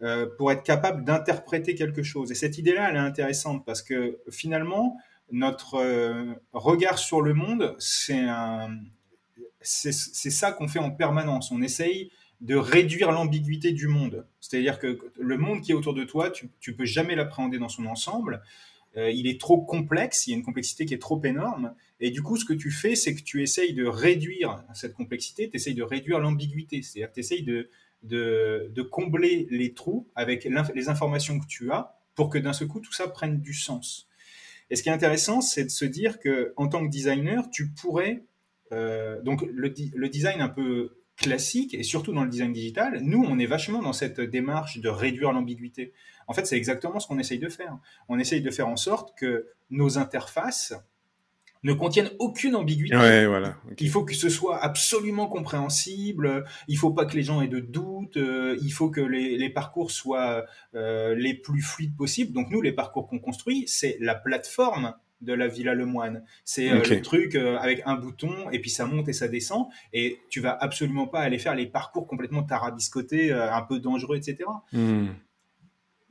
euh, pour être capable d'interpréter quelque chose. Et cette idée-là, elle est intéressante parce que finalement, notre euh, regard sur le monde, c'est ça qu'on fait en permanence. On essaye de réduire l'ambiguïté du monde. C'est-à-dire que le monde qui est autour de toi, tu ne peux jamais l'appréhender dans son ensemble. Euh, il est trop complexe, il y a une complexité qui est trop énorme. Et du coup, ce que tu fais, c'est que tu essayes de réduire cette complexité, tu essayes de réduire l'ambiguïté. C'est-à-dire que tu essayes de, de, combler les trous avec les informations que tu as pour que d'un seul coup, tout ça prenne du sens. Et ce qui est intéressant, c'est de se dire que en tant que designer, tu pourrais... Euh, donc le, le design un peu classique, et surtout dans le design digital, nous, on est vachement dans cette démarche de réduire l'ambiguïté. En fait, c'est exactement ce qu'on essaye de faire. On essaye de faire en sorte que nos interfaces ne contiennent aucune ambiguïté. voilà. Il faut que ce soit absolument compréhensible, il faut pas que les gens aient de doutes, euh, il faut que les, parcours soient euh, les plus fluides possibles. Donc nous, les parcours qu'on construit, c'est la plateforme de la Villa Lemoine. C'est euh, le truc euh, avec un bouton et puis ça monte et ça descend et tu vas absolument pas aller faire les parcours complètement tarabiscotés, euh, un peu dangereux, etc. Hmm.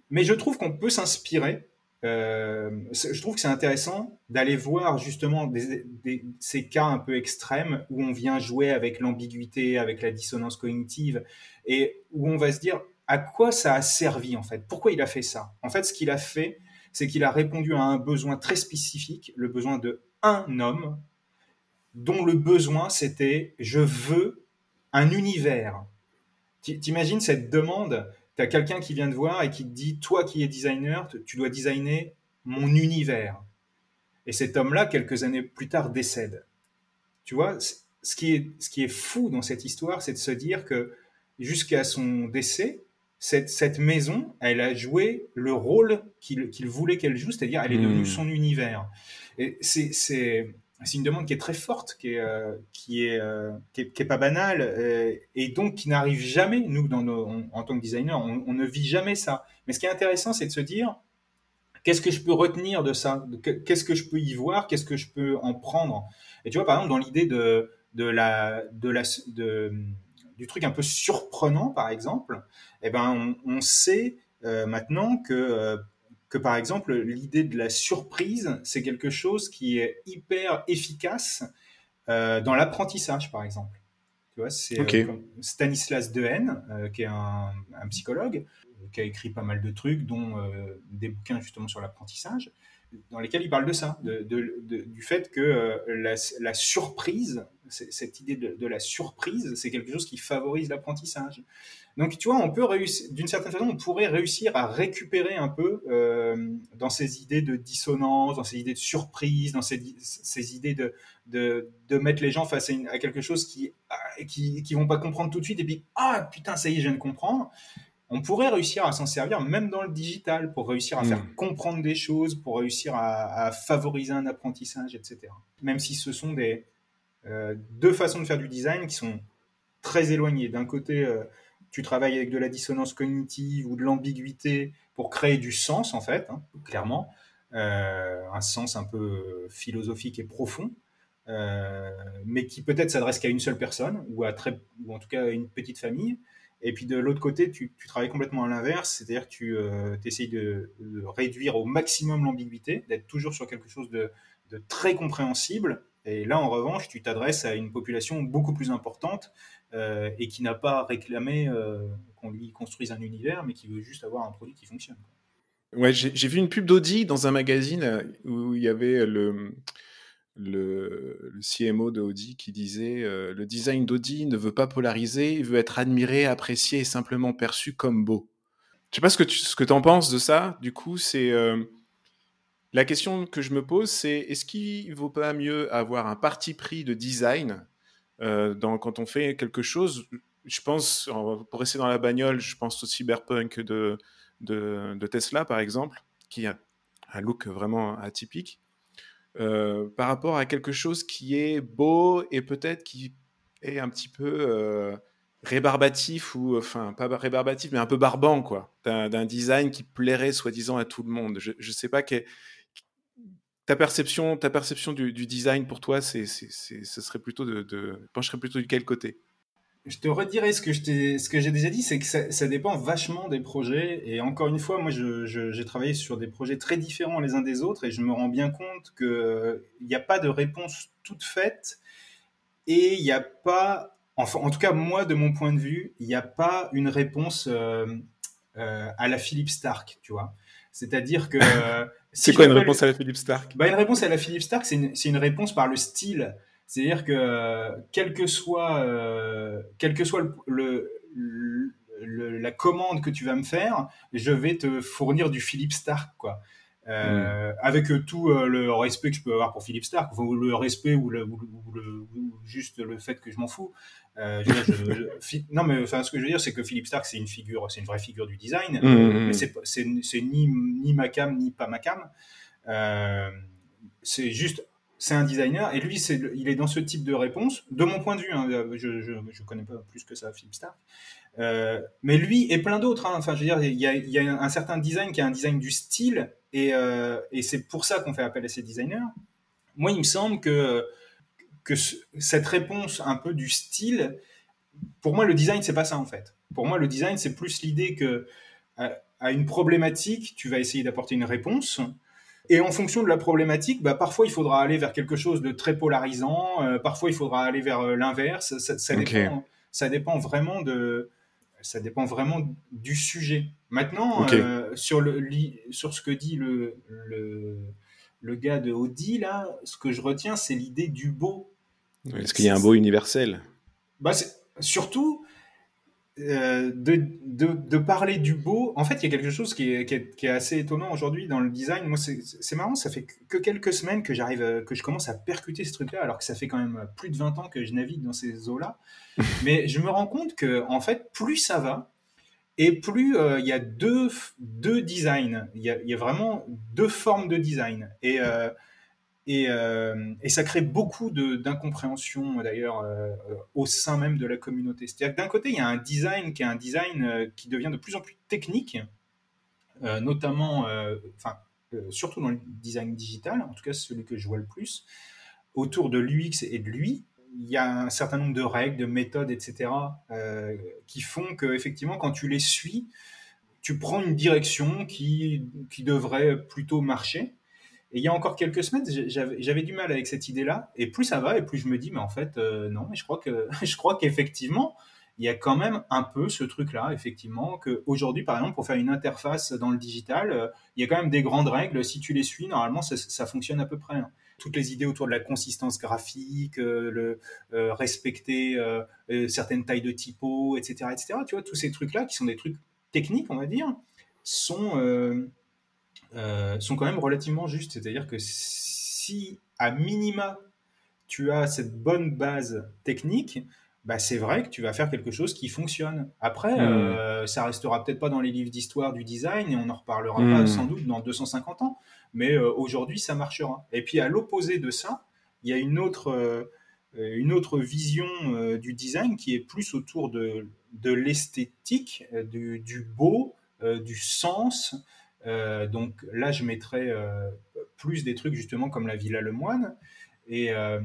Mais je trouve qu'on peut s'inspirer. Je trouve que c'est intéressant d'aller voir justement ces cas un peu extrêmes où on vient jouer avec l'ambiguïté, avec la dissonance cognitive et où on va se dire à quoi ça a servi en fait? Pourquoi il a fait ça? En fait, ce qu'il a fait, c'est qu'il a répondu à un besoin très spécifique, le besoin de un homme, dont le besoin c'était je veux un univers. T'imagines cette demande Tu as quelqu'un qui vient te voir et qui te dit Toi qui es designer, tu dois designer mon univers. Et cet homme-là, quelques années plus tard, décède. Tu vois, ce qui est, ce qui est fou dans cette histoire, c'est de se dire que jusqu'à son décès, cette, maison, elle a joué le rôle qu'il voulait qu'elle joue, c'est-à-dire elle est devenue hmm. son univers. Et c'est une demande qui est très forte, qui est, euh, qui, est, euh, qui, est, pas banale, euh, et donc qui n'arrive jamais, nous, dans en tant que designer, on, ne vit jamais ça. Mais ce qui est intéressant, c'est de se dire, qu'est-ce que je peux retenir de ça? Qu'est-ce que je peux y voir? Qu'est-ce que je peux en prendre? Et tu vois, par exemple, dans l'idée de, de la... De la de, du truc un peu surprenant, par exemple, eh ben, on, sait euh, maintenant que, euh, que, par exemple, l'idée de la surprise, c'est quelque chose qui est hyper efficace euh, dans l'apprentissage, par exemple. Tu vois, c'est Stanislas Dehaene, qui est un, psychologue, qui a écrit pas mal de trucs, dont des bouquins justement sur l'apprentissage dans lesquels il parle de ça, du fait que la, surprise, cette idée de, la surprise, c'est quelque chose qui favorise l'apprentissage. Donc, tu vois, on peut réussir, d'une certaine façon, on pourrait réussir à récupérer un peu euh, dans ces idées de dissonance, dans ces idées de surprise, dans ces, ces idées de, de, de, mettre les gens face à, quelque chose qui, ah, qui, qui vont pas comprendre tout de suite et puis ah putain ça y est, je viens de comprendre. On pourrait réussir à s'en servir même dans le digital pour réussir à faire hmm. comprendre des choses, pour réussir à, à, favoriser un apprentissage, etc. Même si ce sont des euh, deux façons de faire du design qui sont très éloignées. D'un côté, euh, tu travailles avec de la dissonance cognitive ou de l'ambiguïté pour créer du sens, en fait, hein, clairement, euh, un sens un peu philosophique et profond, euh, mais qui peut-être s'adresse qu'à une seule personne, ou, à très, ou en tout cas à une petite famille. Et puis de l'autre côté, tu, travailles complètement à l'inverse, c'est-à-dire tu euh, essayes de, réduire au maximum l'ambiguïté, d'être toujours sur quelque chose de, de très compréhensible. Et là, en revanche, tu t'adresses à une population beaucoup plus importante euh, et qui n'a pas réclamé euh, qu'on lui construise un univers, mais qui veut juste avoir un produit qui fonctionne. Ouais, j'ai vu une pub d'Audi dans un magazine euh, où il y avait le, CMO d'Audi qui disait le design d'Audi ne veut pas polariser, il veut être admiré, apprécié et simplement perçu comme beau. Je sais pas ce que tu ce que en penses de ça. Du coup, c'est la question que je me pose, c'est est-ce qu'il vaut pas mieux avoir un parti pris de design euh, quand on fait quelque chose, je pense, pour rester dans la bagnole, je pense au cyberpunk de, Tesla, par exemple, qui a un look vraiment atypique, euh, par rapport à quelque chose qui est beau et peut-être qui est un petit peu, euh, rébarbatif ou enfin pas rébarbatif mais un peu barbant quoi d'un design qui plairait soi-disant à tout le monde. Je ne sais pas que, ta perception ta perception du, design pour toi c'est ce serait plutôt de, de pencherait plutôt du quel côté? Je te redirai ce que je ce que j'ai déjà dit, c'est que ça, dépend vachement des projets. Et encore une fois, moi, j'ai travaillé sur des projets très différents les uns des autres, et je me rends bien compte que il n'y a pas de réponse toute faite, et il n'y a pas, enfin, en tout cas moi, de mon point de vue, il n'y a pas une réponse euh, euh, à la Philippe Stark, tu vois. C'est-à-dire que c'est quoi une réponse à la Philippe Stark? Bah, une réponse à la Philippe Stark, c'est une, une réponse par le style. C'est-à-dire que quel que soit, euh, quel que soit le, la commande que tu vas me faire, je vais te fournir du Philippe Stark, quoi. Euh, mm. Avec tout euh, le respect que je peux avoir pour Philippe Stark, ou le respect ou, le, juste le fait que je m'en fous. non, mais enfin, ce que je veux dire, c'est que Philippe Stark, c'est une figure, c'est une vraie figure du design. Mm, mm, mais c'est ni, ni ma cam, ni pas ma cam. c'est juste c'est un designer, et lui, il est dans ce type de réponse, de mon point de vue, hein, je ne connais pas plus que ça Philippe Stark, euh, mais lui et plein d'autres, hein. enfin je veux dire, il y, a, il y, a, un certain design qui est un design du style, et, euh, et c'est pour ça qu'on fait appel à ces designers. Moi, il me semble que, que cette réponse un peu du style, pour moi, le design, c'est pas ça en fait. Pour moi, le design, c'est plus l'idée que à une problématique, tu vas essayer d'apporter une réponse, et en fonction de la problématique, bah, parfois il faudra aller vers quelque chose de très polarisant, euh, parfois il faudra aller vers l'inverse. Ça, ça, dépend, ça, dépend, vraiment de, ça dépend vraiment du sujet. Maintenant, euh, sur, le, sur ce que dit le, le, le, gars de Audi, là, ce que je retiens, c'est l'idée du beau. Est-ce qu'il y a un beau universel? Bah, Surtout, euh, de, de, de, parler du beau, en fait, il y a quelque chose qui est, qui est, qui est assez étonnant aujourd'hui dans le design. Moi, c'est marrant, ça fait que quelques semaines que j'arrive, euh, que je commence à percuter ce truc-là, alors que ça fait quand même plus de 20 ans que je navigue dans ces eaux-là. Mais je me rends compte que, en fait, plus ça va, et plus euh, il y a deux, deux designs. Il y a, y a, vraiment deux formes de design. Et et, euh, et, ça crée beaucoup d'incompréhension d'ailleurs euh, au sein même de la communauté. C'est-à-dire que d'un côté, il y a un design qui est un design euh, qui devient de plus en plus technique, notamment, enfin, surtout dans le design digital, en tout cas celui que je vois le plus, autour de l'UX et de l'UI. Il y a un certain nombre de règles, de méthodes, etc., qui font que effectivement, quand tu les suis, tu prends une direction qui, qui devrait plutôt marcher. Et il y a encore quelques semaines, j'avais du mal avec cette idée-là. Et plus ça va, et plus je me dis, mais en fait, euh, non, je crois que je crois qu'effectivement, il y a quand même un peu ce truc-là, effectivement, qu'aujourd'hui, par exemple, pour faire une interface dans le digital, euh, il y a quand même des grandes règles. Si tu les suis, normalement, ça, fonctionne à peu près. Hein. Toutes les idées autour de la consistance graphique, euh, le respecter certaines tailles de typos, etc., etc. Tu vois, tous ces trucs-là, qui sont des trucs techniques, on va dire, sont euh, sont quand même relativement justes. C'est-à-dire que si à minima tu as cette bonne base technique, bah c'est vrai que tu vas faire quelque chose qui fonctionne. Après, hmm. euh, ça restera peut-être pas dans les livres d'histoire du design et on en reparlera pas hmm. sans doute dans 250 ans, mais euh, aujourd'hui ça marchera. Et puis à l'opposé de ça, il y a une autre, une autre vision du design qui est plus autour de, de l'esthétique, du, du, beau, du sens, euh, donc là, je mettrais euh, plus des trucs justement comme la Villa Lemoine. Et euh,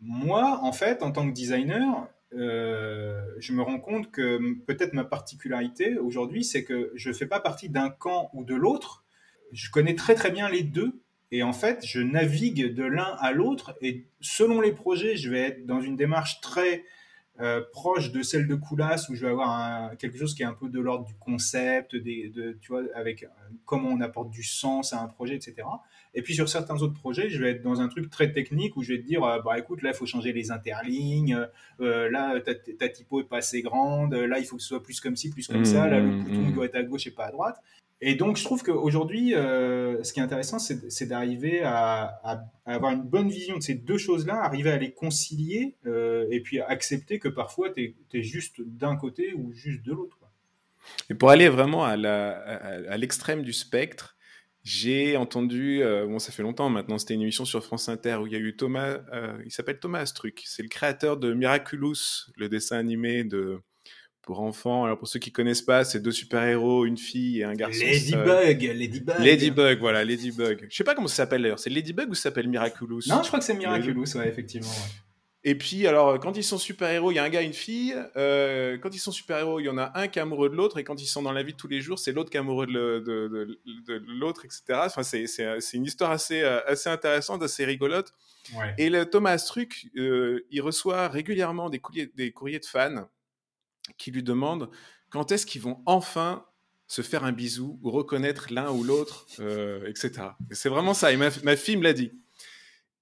moi, en fait, en tant que designer, je me rends compte que peut-être ma particularité aujourd'hui, c'est que je ne fais pas partie d'un camp ou de l'autre. Je connais très très bien les deux. Et en fait, je navigue de l'un à l'autre. Et selon les projets, je vais être dans une démarche très euh, proche de celle de Coulas où je vais avoir quelque chose qui est un peu de l'ordre du concept, des, de, tu vois, avec euh, comment on apporte du sens à un projet, etc. Et puis sur certains autres projets, je vais être dans un truc très technique où je vais te dire, euh, bah écoute, là il faut changer les interlignes, là ta, ta, typo est pas assez grande, là il faut que ce soit plus comme ci, plus comme ça, là le mmh, bouton mmh. doit être à gauche et pas à droite. Et donc, je trouve qu'aujourd'hui, euh, ce qui est intéressant, c'est d'arriver à, avoir une bonne vision de ces deux choses-là, arriver à les concilier euh, et puis accepter que parfois, tu es, juste d'un côté ou juste de l'autre. Et pour aller vraiment à l'extrême du spectre, j'ai entendu, euh, bon, ça fait longtemps maintenant, c'était une émission sur France Inter où il y a eu Thomas, il s'appelle Thomas Astruc, c'est le créateur de Miraculous, le dessin animé de pour enfants. Alors pour ceux qui connaissent pas, c'est deux super-héros, une fille et un garçon. Ladybug, Ladybug. Ladybug, voilà, Ladybug. Je sais pas comment ça s'appelle d'ailleurs. C'est Ladybug ou ça s'appelle Miraculous? Non, je crois que c'est Miraculous, ouais, effectivement. Et puis, alors, quand ils sont super-héros, il y a un gars, une fille. Euh, quand ils sont super-héros, il y en a un qui est amoureux de l'autre. Et quand ils sont dans la vie de tous les jours, c'est l'autre qui est amoureux de, de, l'autre, etc. Enfin, c'est une histoire assez, euh, assez intéressante, assez rigolote. Et le Thomas Truc, euh, il reçoit régulièrement des courriers, des courriers de fans qui lui demandent quand est-ce qu'ils vont enfin se faire un bisou ou reconnaître l'un ou l'autre, euh, etc. C'est vraiment ça. Et ma, fille me l'a dit.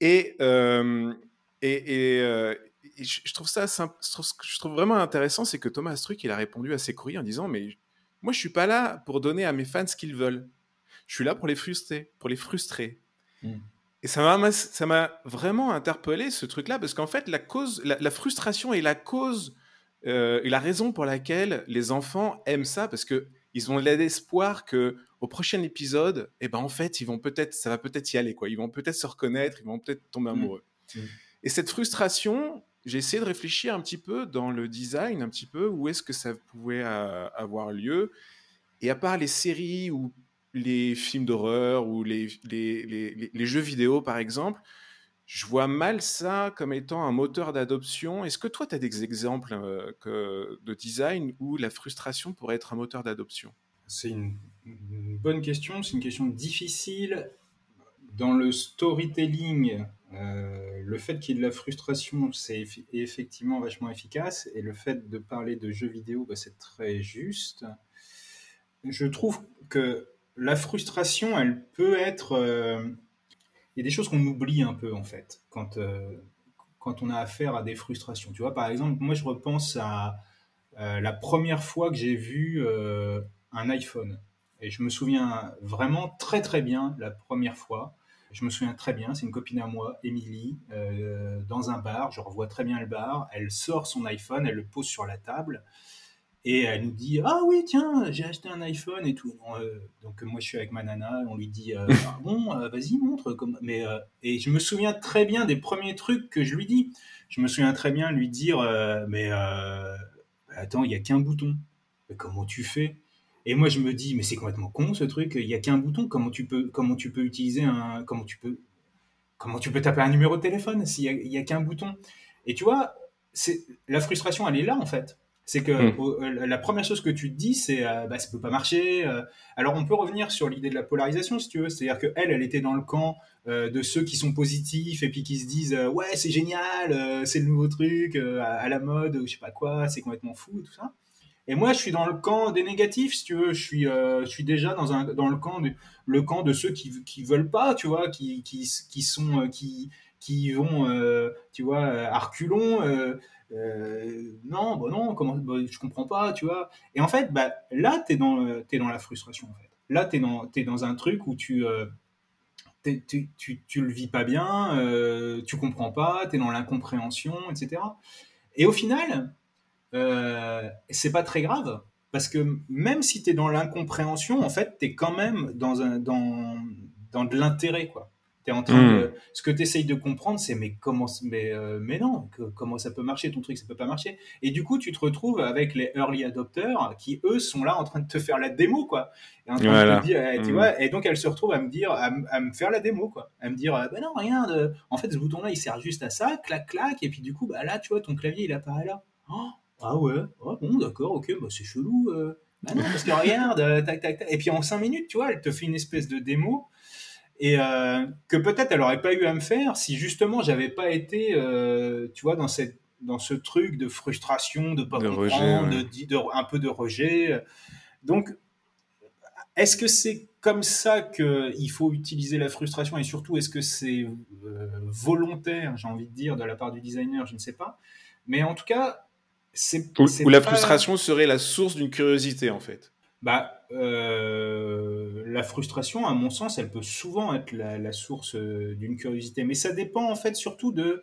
Et, euh, et, euh, je, trouve ça, ce que je trouve vraiment intéressant, c'est que Thomas Truc, il a répondu à ses courriers en disant, mais moi, je suis pas là pour donner à mes fans ce qu'ils veulent. Je suis là pour les frustrer, pour les frustrer. Mmh. Et ça m'a, vraiment interpellé ce truc-là, parce qu'en fait, la cause, la frustration est la cause euh, et la raison pour laquelle les enfants aiment ça, parce que ils ont l'espoir que au prochain épisode, eh ben en fait, ils vont peut-être, ça va peut-être y aller quoi. Ils vont peut-être se reconnaître, ils vont peut-être tomber mmh. amoureux. Mmh. Et cette frustration, j'ai essayé de réfléchir un petit peu dans le design, un petit peu où est-ce que ça pouvait euh, avoir lieu. Et à part les séries ou les films d'horreur ou les, les, les, jeux vidéo par exemple, je vois mal ça comme étant un moteur d'adoption. Est-ce que toi, tu as des exemples euh, de design où la frustration pourrait être un moteur d'adoption? C'est une, bonne question, c'est une question difficile. Dans le storytelling, euh, le fait qu'il y ait de la frustration, c'est effectivement vachement efficace. Et le fait de parler de jeux vidéo, bah, c'est très juste. Je trouve que la frustration, elle peut être... Euh, y a des choses qu'on oublie un peu en fait quand, euh, quand on a affaire à des frustrations. Tu vois, par exemple, moi je repense à euh, la première fois que j'ai vu euh, un iPhone. Et je me souviens vraiment très très bien la première fois. Je me souviens très bien, c'est une copine à moi, Émilie, dans un bar. Je revois très bien le bar. Elle sort son iPhone, elle le pose sur la table. Et elle nous dit Ah oui, tiens, j'ai acheté un iPhone et tout. Euh, donc moi, je suis avec ma nana, on lui dit euh, ah Bon, euh, vas-y, montre. Comme... Mais, et je me souviens très bien des premiers trucs que je lui dis. Je me souviens très bien lui dire Mais attends, il n'y a qu'un bouton. Mais comment tu fais? Et moi, je me dis Mais c'est complètement con ce truc, il n'y a qu'un bouton. Comment tu, peux, comment tu peux utiliser un. Comment tu peux, comment tu peux taper un numéro de téléphone s'il n'y a, a qu'un bouton? Et tu vois, la frustration, elle est là en fait c'est que hmm. euh, la première chose que tu te dis, c'est euh, bah, ça peut pas marcher. Euh. alors on peut revenir sur l'idée de la polarisation si tu veux. C'est-à-dire que elle, elle était dans le camp de ceux qui sont positifs et puis qui se disent ouais c'est génial, c'est le nouveau truc à, la mode, je sais pas quoi, c'est complètement fou et tout ça. Et moi, je suis dans le camp des négatifs, si tu veux. Je suis, je suis déjà dans, un, dans le camp de, le camp de ceux qui, qui veulent pas, tu vois, qui, qui, qui sont, qui, qui vont, tu vois, à reculons. Euh, non, bah non, bah, je comprends pas, tu vois. Et en fait, bah, là, tu es, es, dans la frustration. Là, tu es dans, un truc où tu, euh, tu, tu, tu, le vis pas bien, euh, tu comprends pas, tu es dans l'incompréhension, etc. Et au final, euh, c'est pas très grave, parce que même si tu es dans l'incompréhension, en fait, tu es quand même dans, dans de l'intérêt, quoi en train hmm. de, ce que tu essayes de comprendre, c'est mais comment, mais, euh, mais non, comment ça peut marcher ton truc, ça peut pas marcher. Et du coup, tu te retrouves avec les early adopters qui eux sont là en train de te faire la démo, quoi. Et, en train de te dire, tu hmm. vois, et donc elle se retrouve à me dire, à, me faire la démo, quoi. À me dire, ben non, rien de, en fait, ce bouton-là, il sert juste à ça, clac, clac, et puis du coup, bah là, tu vois, ton clavier, il apparaît là. Oh, ah ouais, oh, bon, d'accord, ok, bah c'est chelou. Euh. Bah non, parce que regarde, tac, tac, tac. Et puis en cinq minutes, tu vois, elle te fait une espèce de démo et euh, que peut-être elle aurait pas eu à me faire si justement j'avais pas été, euh, tu vois, dans cette dans ce truc de frustration, de pas comprendre, de, un peu de rejet. Donc, est-ce que c'est comme ça qu'il faut utiliser la frustration et surtout est-ce que c'est euh, volontaire, j'ai envie de dire, de la part du designer, je ne sais pas. Mais en tout cas, c'est ou, la frustration serait la source d'une curiosité en fait. Bah, euh, la frustration, à mon sens, elle peut souvent être la, source euh, d'une curiosité, mais ça dépend en fait surtout de,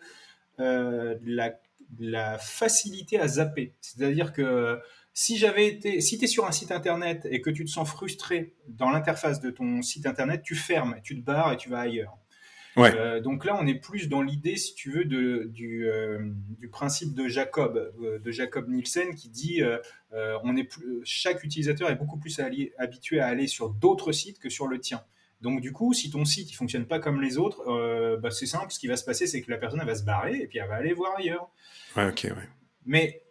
euh, la, facilité à zapper. C'est-à-dire que si j'avais été, si tu es sur un site internet et que tu te sens frustré dans l'interface de ton site internet, tu fermes, tu te barres et tu vas ailleurs. Euh, donc là, on est plus dans l'idée, si tu veux, de, du, euh, du, principe de Jacob, euh, de Jacob Nielsen, qui dit on est plus, chaque utilisateur est beaucoup plus habitué à aller sur d'autres sites que sur le tien. Donc du coup, si ton site ne fonctionne pas comme les autres, bah, c'est simple. Ce qui va se passer, c'est que la personne elle va se barrer et puis elle va aller voir ailleurs. Ouais, ok, ouais. Mais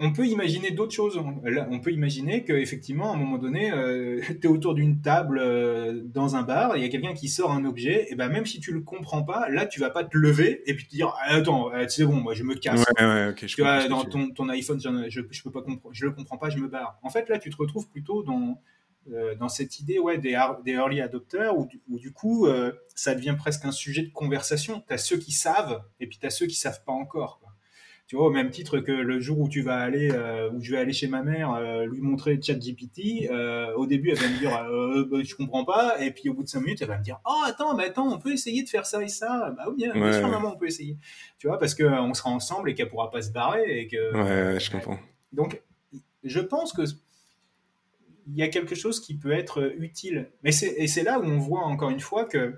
on peut imaginer d'autres choses. On peut imaginer qu'effectivement, à un moment donné, euh, tu es autour d'une table euh, dans un bar, il y a quelqu'un qui sort un objet, et ben même si tu le comprends pas, là, tu vas pas te lever et puis te dire ah, Attends, euh, c'est bon, moi je me casse. Ouais, ouais, ok. tu vois, dans ton, ton, iPhone, je, je, peux pas comprendre, je le comprends pas, je me barre. En fait, là, tu te retrouves plutôt dans, dans cette idée ouais, des, des early adopters où, où du coup, ça devient presque un sujet de conversation. Tu as ceux qui savent et puis tu as ceux qui savent pas encore. Tu vois, au même titre que le jour où tu vas aller, euh, où je vais aller chez ma mère, euh, lui montrer ChatGPT, euh, au début, elle va me dire, euh, bah, je comprends pas, et puis au bout de cinq minutes, elle va me dire, oh, attends, mais attends, on peut essayer de faire ça et ça. Bah oui, bien, bien sûr, maman, on peut essayer. Tu vois, parce qu'on sera ensemble et qu'elle pourra pas se barrer. Et que, ouais, je comprends. Donc, je pense que il y a quelque chose qui peut être utile. Mais c'est, et c'est là où on voit encore une fois que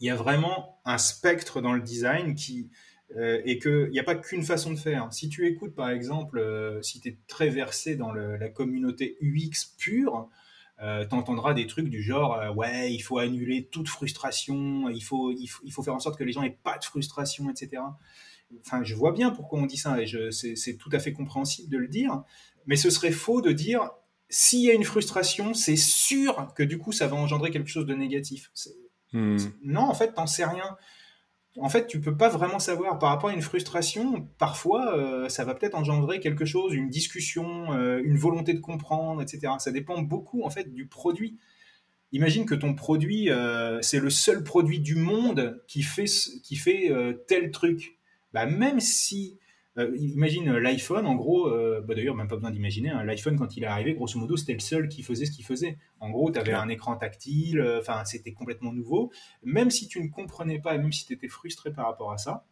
il y a vraiment un spectre dans le design qui, euh, et qu'il n'y a pas qu'une façon de faire. Si tu écoutes, par exemple, euh, si tu es très versé dans la communauté UX pure, euh, tu entendras des trucs du genre ouais, il faut annuler toute frustration, il faut, il faut, faire en sorte que les gens aient pas de frustration, etc. Enfin, je vois bien pourquoi on dit ça et c'est tout à fait compréhensible de le dire, mais ce serait faux de dire s'il y a une frustration, c'est sûr que du coup ça va engendrer quelque chose de négatif. Hmm. Non, en fait, t'en sais rien en fait, tu peux pas vraiment savoir par rapport à une frustration. Parfois, euh, ça va peut-être engendrer quelque chose, une discussion, euh, une volonté de comprendre, etc. Ça dépend beaucoup en fait du produit. Imagine que ton produit, euh, c'est le seul produit du monde qui fait, qui fait tel truc. Bah, même si imagine euh, l'iPhone, en gros, euh, bah, d'ailleurs, même pas besoin d'imaginer, hein, l'iPhone, quand il est arrivé, grosso modo, c'était le seul qui faisait ce qu'il faisait. En gros, tu avais un écran tactile, enfin, c'était complètement nouveau. Même si tu ne comprenais pas, et même si tu étais frustré par rapport à ça,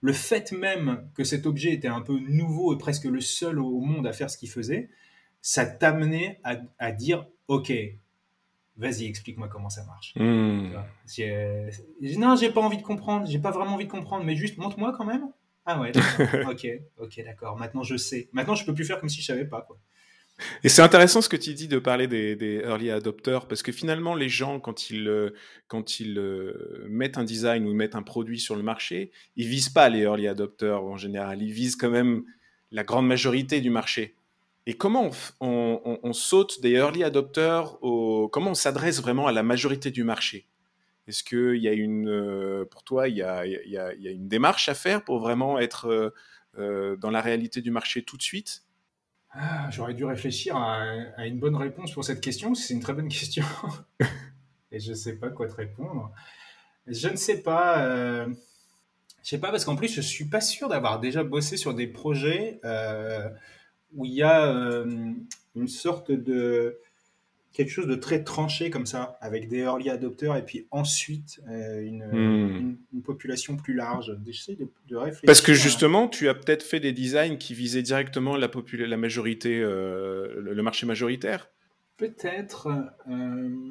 le fait même que cet objet était un peu nouveau et presque le seul au monde à faire ce qu'il faisait, ça t'amenait à, dire, OK, vas-y, explique-moi comment ça marche. Mmh. Non, j'ai pas envie de comprendre, j'ai pas vraiment envie de comprendre, mais juste montre-moi quand même. Ah ouais, ok, ok, d'accord. Maintenant je sais. Maintenant je peux plus faire comme si je savais pas quoi. Et c'est intéressant ce que tu dis de parler des, early adopters parce que finalement les gens quand ils euh, quand ils euh, mettent un design ou mettent un produit sur le marché, ils visent pas les early adopters en général, ils visent quand même la grande majorité du marché. Et comment on, saute des early adopters au, comment on s'adresse vraiment à la majorité du marché? Est-ce qu'il y a une, euh, pour toi, il y a, y, a, y a une démarche à faire pour vraiment être euh, euh, dans la réalité du marché tout de suite? Ah, J'aurais dû réfléchir à, une bonne réponse pour cette question. C'est une très bonne question. Et je ne sais pas quoi te répondre. Je ne sais pas. Euh, je sais pas parce qu'en plus, je suis pas sûr d'avoir déjà bossé sur des projets où il y a une sorte de quelque chose de très tranché comme ça, avec des early adopters et puis ensuite euh, hmm. une, population plus large. J'essaie de, de, réfléchir. Parce que justement, tu as peut-être fait des designs qui visaient directement la, la majorité, euh, le marché majoritaire Peut-être. Euh,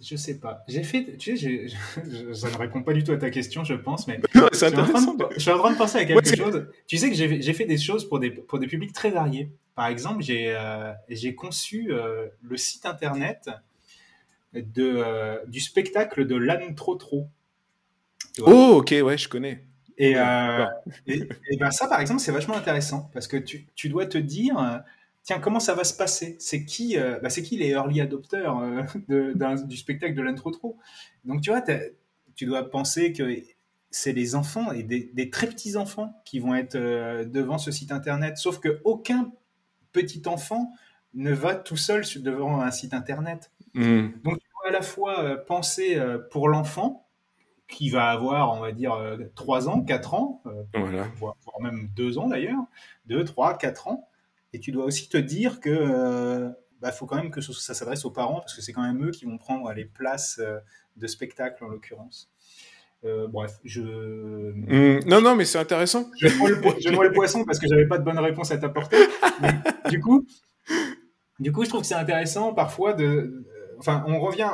je sais pas. J'ai fait. Tu sais, ça ne répond pas du tout à ta question, je pense, mais. c'est intéressant. Je suis, en train de penser à quelque chose. Tu sais que j'ai fait des choses pour des, pour des publics très variés. Par exemple, j'ai euh, conçu euh, le site internet de, euh, du spectacle de l'âne trop trop. Oh, ok, ouais, je connais. Et, et, ben ça, par exemple, c'est vachement intéressant parce que tu, tu dois te dire tiens, comment ça va se passer? C'est qui, bah, c'est qui les early adopters de, du spectacle de l'intro trop? Donc, tu vois, tu dois penser que c'est les enfants et des, des, très petits enfants qui vont être devant ce site internet. Sauf que aucun petit enfant ne va tout seul devant un site internet. Hmm. Donc, tu dois à la fois euh, penser euh, pour l'enfant, qui va avoir, on va dire, 3 euh, ans, 4 ans, voire, même 2 ans d'ailleurs, 2, 3, 4 ans. Et tu dois aussi te dire que bah, faut quand même que ça s'adresse aux parents, parce que c'est quand même eux qui vont prendre les places de spectacle en l'occurrence. bref, je. Hmm. non, non, mais c'est intéressant. Je vois, le, le, poisson parce que j'avais pas de bonne réponse à t'apporter. du coup, du coup, je trouve que c'est intéressant parfois de. Enfin, on revient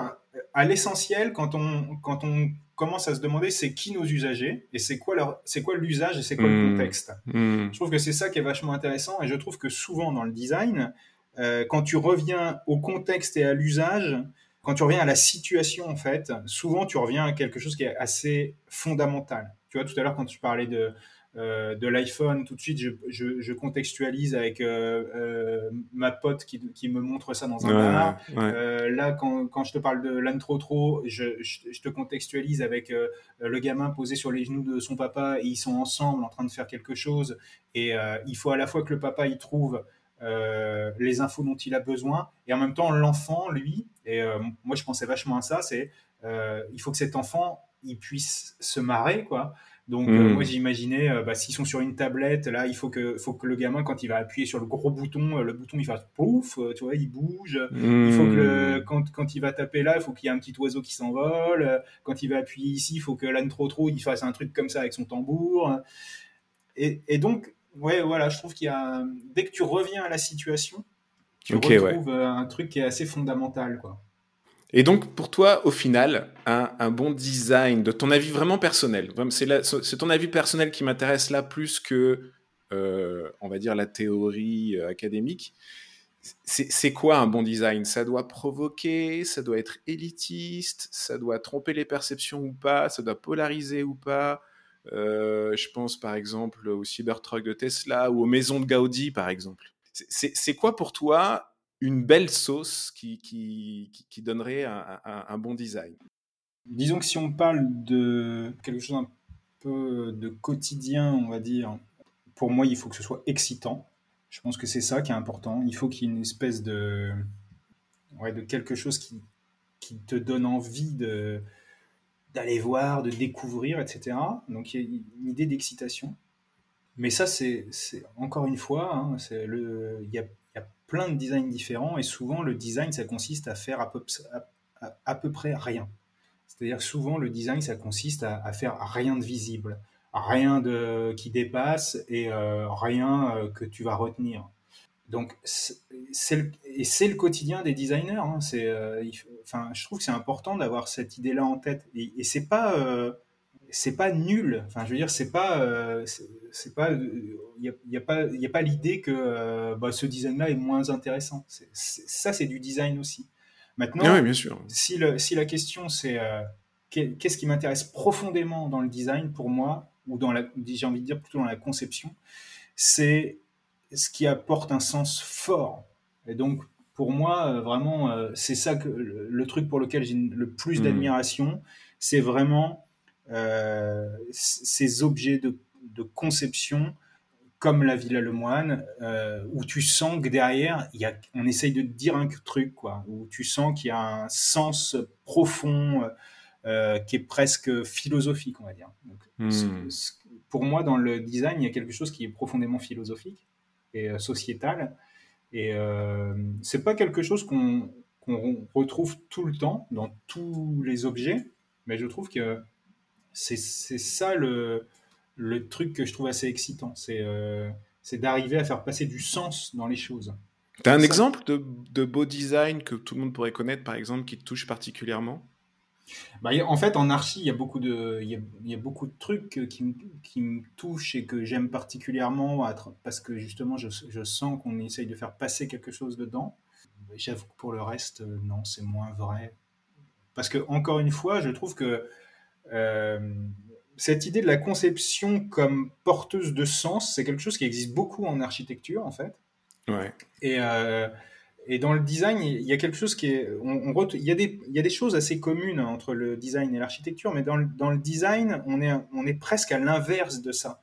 à l'essentiel quand on, quand on commence à se demander c'est qui nos usagers et c'est quoi leur, c'est quoi l'usage et c'est quoi le Hmm. contexte. Hmm. Je trouve que c'est ça qui est vachement intéressant et je trouve que souvent dans le design, euh, quand tu reviens au contexte et à l'usage, quand tu reviens à la situation en fait, souvent tu reviens à quelque chose qui est assez fondamental. Tu vois, tout à l'heure quand tu parlais de, euh, de l'iPhone, tout de suite je, je- je contextualise avec euh, euh, ma pote qui, qui me montre ça dans un bar. Ouais, ouais. Là, quand, quand je te parle de l'âne trop trop, je, je, te contextualise avec le gamin posé sur les genoux de son papa et ils sont ensemble en train de faire quelque chose. Et il faut à la fois que le papa y trouve euh, les infos dont il a besoin et en même temps l'enfant, lui, et euh, moi je pensais vachement à ça, c'est euh, il faut que cet enfant il puisse se marrer quoi. Donc euh, moi j'imaginais euh, bah, s'ils sont sur une tablette là il faut que faut que le gamin quand il va appuyer sur le gros bouton euh, le bouton il fasse pouf tu vois il bouge il faut que le, Hmm. quand, quand il va taper là, il faut qu'il y ait un petit oiseau qui s'envole. Quand il va appuyer ici, il faut que l'âne trop trop il fasse un truc comme ça avec son tambour. Et, et donc, ouais, voilà, je trouve qu'il y a dès que tu reviens à la situation, tu Ok, ouais. retrouves un truc qui est assez fondamental, quoi. Et donc, pour toi, au final, un, bon design, de ton avis vraiment personnel, c'est ton avis personnel qui m'intéresse là plus que, euh, on va dire, la théorie euh, académique. C'est quoi un bon design? Ça doit provoquer, ça doit être élitiste, ça doit tromper les perceptions ou pas, ça doit polariser ou pas? Euh, je pense par exemple au Cybertruck de Tesla ou aux maisons de Gaudi, par exemple. C'est quoi pour toi une belle sauce qui, qui, donnerait un, un- bon design Disons que si on parle de quelque chose un peu de quotidien, on va dire, pour moi, il faut que ce soit excitant. Je pense que c'est ça qui est important. Il faut qu'il y ait une espèce de, ouais, de quelque chose qui, qui te donne envie de d'aller voir, de découvrir, etc. Donc il y a une idée d'excitation. Mais ça, c'est encore une fois, hein, il y a, il y a plein de designs différents et souvent le design, ça consiste à faire à peu, près rien. C'est-à-dire souvent le design, ça consiste à, faire rien de visible, rien de qui dépasse et euh, rien euh, que tu vas retenir. Donc c'est le, c'est le quotidien des designers. hein. C'est, euh, enfin, je trouve que c'est important d'avoir cette idée-là en tête. Et, c'est pas c'est pas nul. Enfin, je veux dire, c'est pas euh, c'est pas il y a, y a pas il y a pas l'idée que euh, bah, ce design-là est moins intéressant. Ça, c'est du design aussi. Maintenant, Ah Oui, bien sûr. si, le- si la question c'est euh, qu'est- qu'est-ce qui m'intéresse profondément dans le design pour moi, ou dans la, j'ai envie de dire plutôt dans la conception, c'est ce qui apporte un sens fort. Et donc, pour moi, euh, vraiment, euh, c'est ça que le, le truc pour lequel j'ai le plus Mm. d'admiration, c'est vraiment euh, ces objets de, de conception comme la Villa Lemoine, euh, où tu sens que derrière, y a, on essaye de te dire un truc, quoi, où tu sens qu'il y a un sens profond euh, qui est presque philosophique, on va dire. Donc, Hmm. pour moi, dans le design, il y a quelque chose qui est profondément philosophique et euh, sociétal. Et euh, c'est pas quelque chose qu'on qu'on retrouve tout le temps dans tous les objets, mais je trouve que c'est ça le, le truc que je trouve assez excitant. C'est euh, c'est d'arriver à faire passer du sens dans les choses. T'as un Ça- exemple de, de beau design que tout le monde pourrait connaître, par exemple, qui te touche particulièrement? Bah, en fait, en archi, il y a beaucoup de, il y a, il y a beaucoup de trucs qui, me- qui me touchent et que j'aime particulièrement parce que justement, je, je sens qu'on essaye de faire passer quelque chose dedans. J'avoue que pour le reste, euh, non, c'est moins vrai. Parce que, encore une fois, je trouve que cette idée de la conception comme porteuse de sens, c'est quelque chose qui existe beaucoup en architecture, en fait. Ouais. Et, euh, et dans le design, il y a quelque chose qui est. On, on il, y a des, il y a des choses assez communes entre le design et l'architecture, mais dans le, dans le design, on est, on est presque à l'inverse de ça.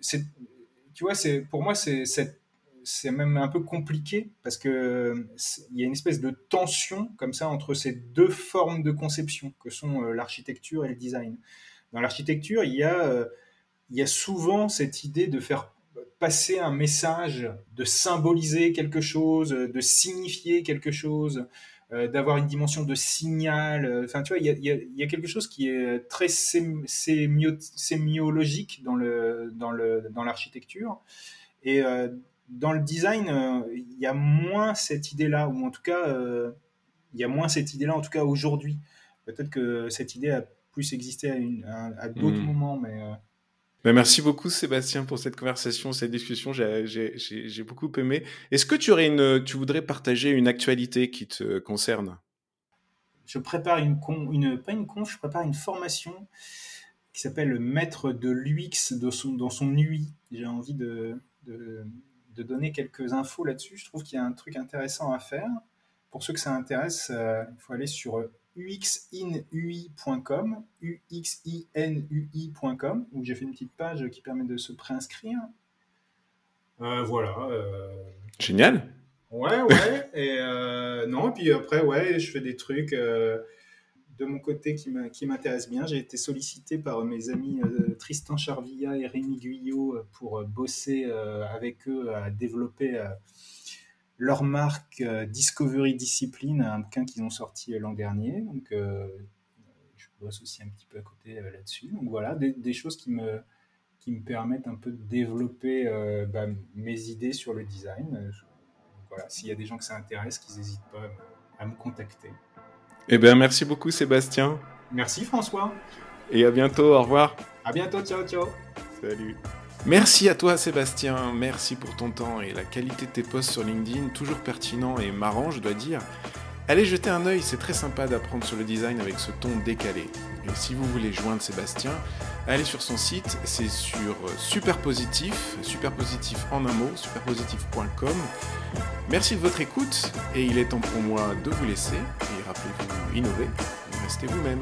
Tu vois, pour moi, c'est, c'est, c'est même un peu compliqué parce que il y a une espèce de tension comme ça entre ces deux formes de conception que sont euh, l'architecture et le design. Dans l'architecture, il y a, euh, il y a souvent cette idée de faire passer un message, de symboliser quelque chose, de signifier quelque chose, euh, d'avoir une dimension de signal. euh, Enfin, tu vois, il y a, quelque chose qui est très sém- sémio- sémiologique dans le dans le dans l'architecture. Et euh, dans le design, euh, il y a moins cette idée-là, ou en tout cas, euh, il y a moins cette idée-là, en tout cas aujourd'hui. Peut-être que cette idée a plus existé à, d'autres hmm. moments, mais. Ben, merci beaucoup Sébastien pour cette conversation, cette discussion. J'ai beaucoup aimé. Est-ce que tu aurais une, tu voudrais partager une actualité qui te concerne? Je prépare une, con, une pas une conf, je prépare une formation qui s'appelle le maître de l'UX dans son, dans son UI. J'ai envie de, de, de, donner quelques infos là-dessus. Je trouve qu'il y a un truc intéressant à faire. Pour ceux que ça intéresse, euh, il faut aller sur uxinui.com, uxinui.com, où j'ai fait une petite page qui permet de se préinscrire. Euh, voilà. Euh, Génial. Ouais, ouais. et euh, non, puis après, ouais, je fais des trucs de mon côté qui m'intéressent bien. J'ai été sollicité par mes amis Tristan Charvilla et Rémi Guyot pour bosser avec eux à développer leur marque euh, Discovery Discipline, un bouquin qu'ils ont sorti euh, l'an dernier. Donc, euh, je bosse aussi un petit peu à côté là-dessus. Donc voilà, des, choses qui me, qui me permettent un peu de développer bah, mes idées sur le design. voilà, s'il y a des gens que ça intéresse, qu'ils n'hésitent pas à me contacter. Eh bien, merci beaucoup Sébastien. Merci François. Et à bientôt, au revoir. À bientôt, ciao, ciao. Salut. Merci à toi Sébastien, merci pour ton temps et la qualité de tes posts sur LinkedIn, toujours pertinent et marrant je dois dire. Allez jeter un œil, c'est très sympa d'apprendre sur le design avec ce ton décalé. Et si vous voulez joindre Sébastien, allez sur son site, c'est sur Superpositif, Superpositif en un mot, superpositif.com. Merci de votre écoute et il est temps pour moi de vous laisser et rappelez-vous, innovez, restez vous-même.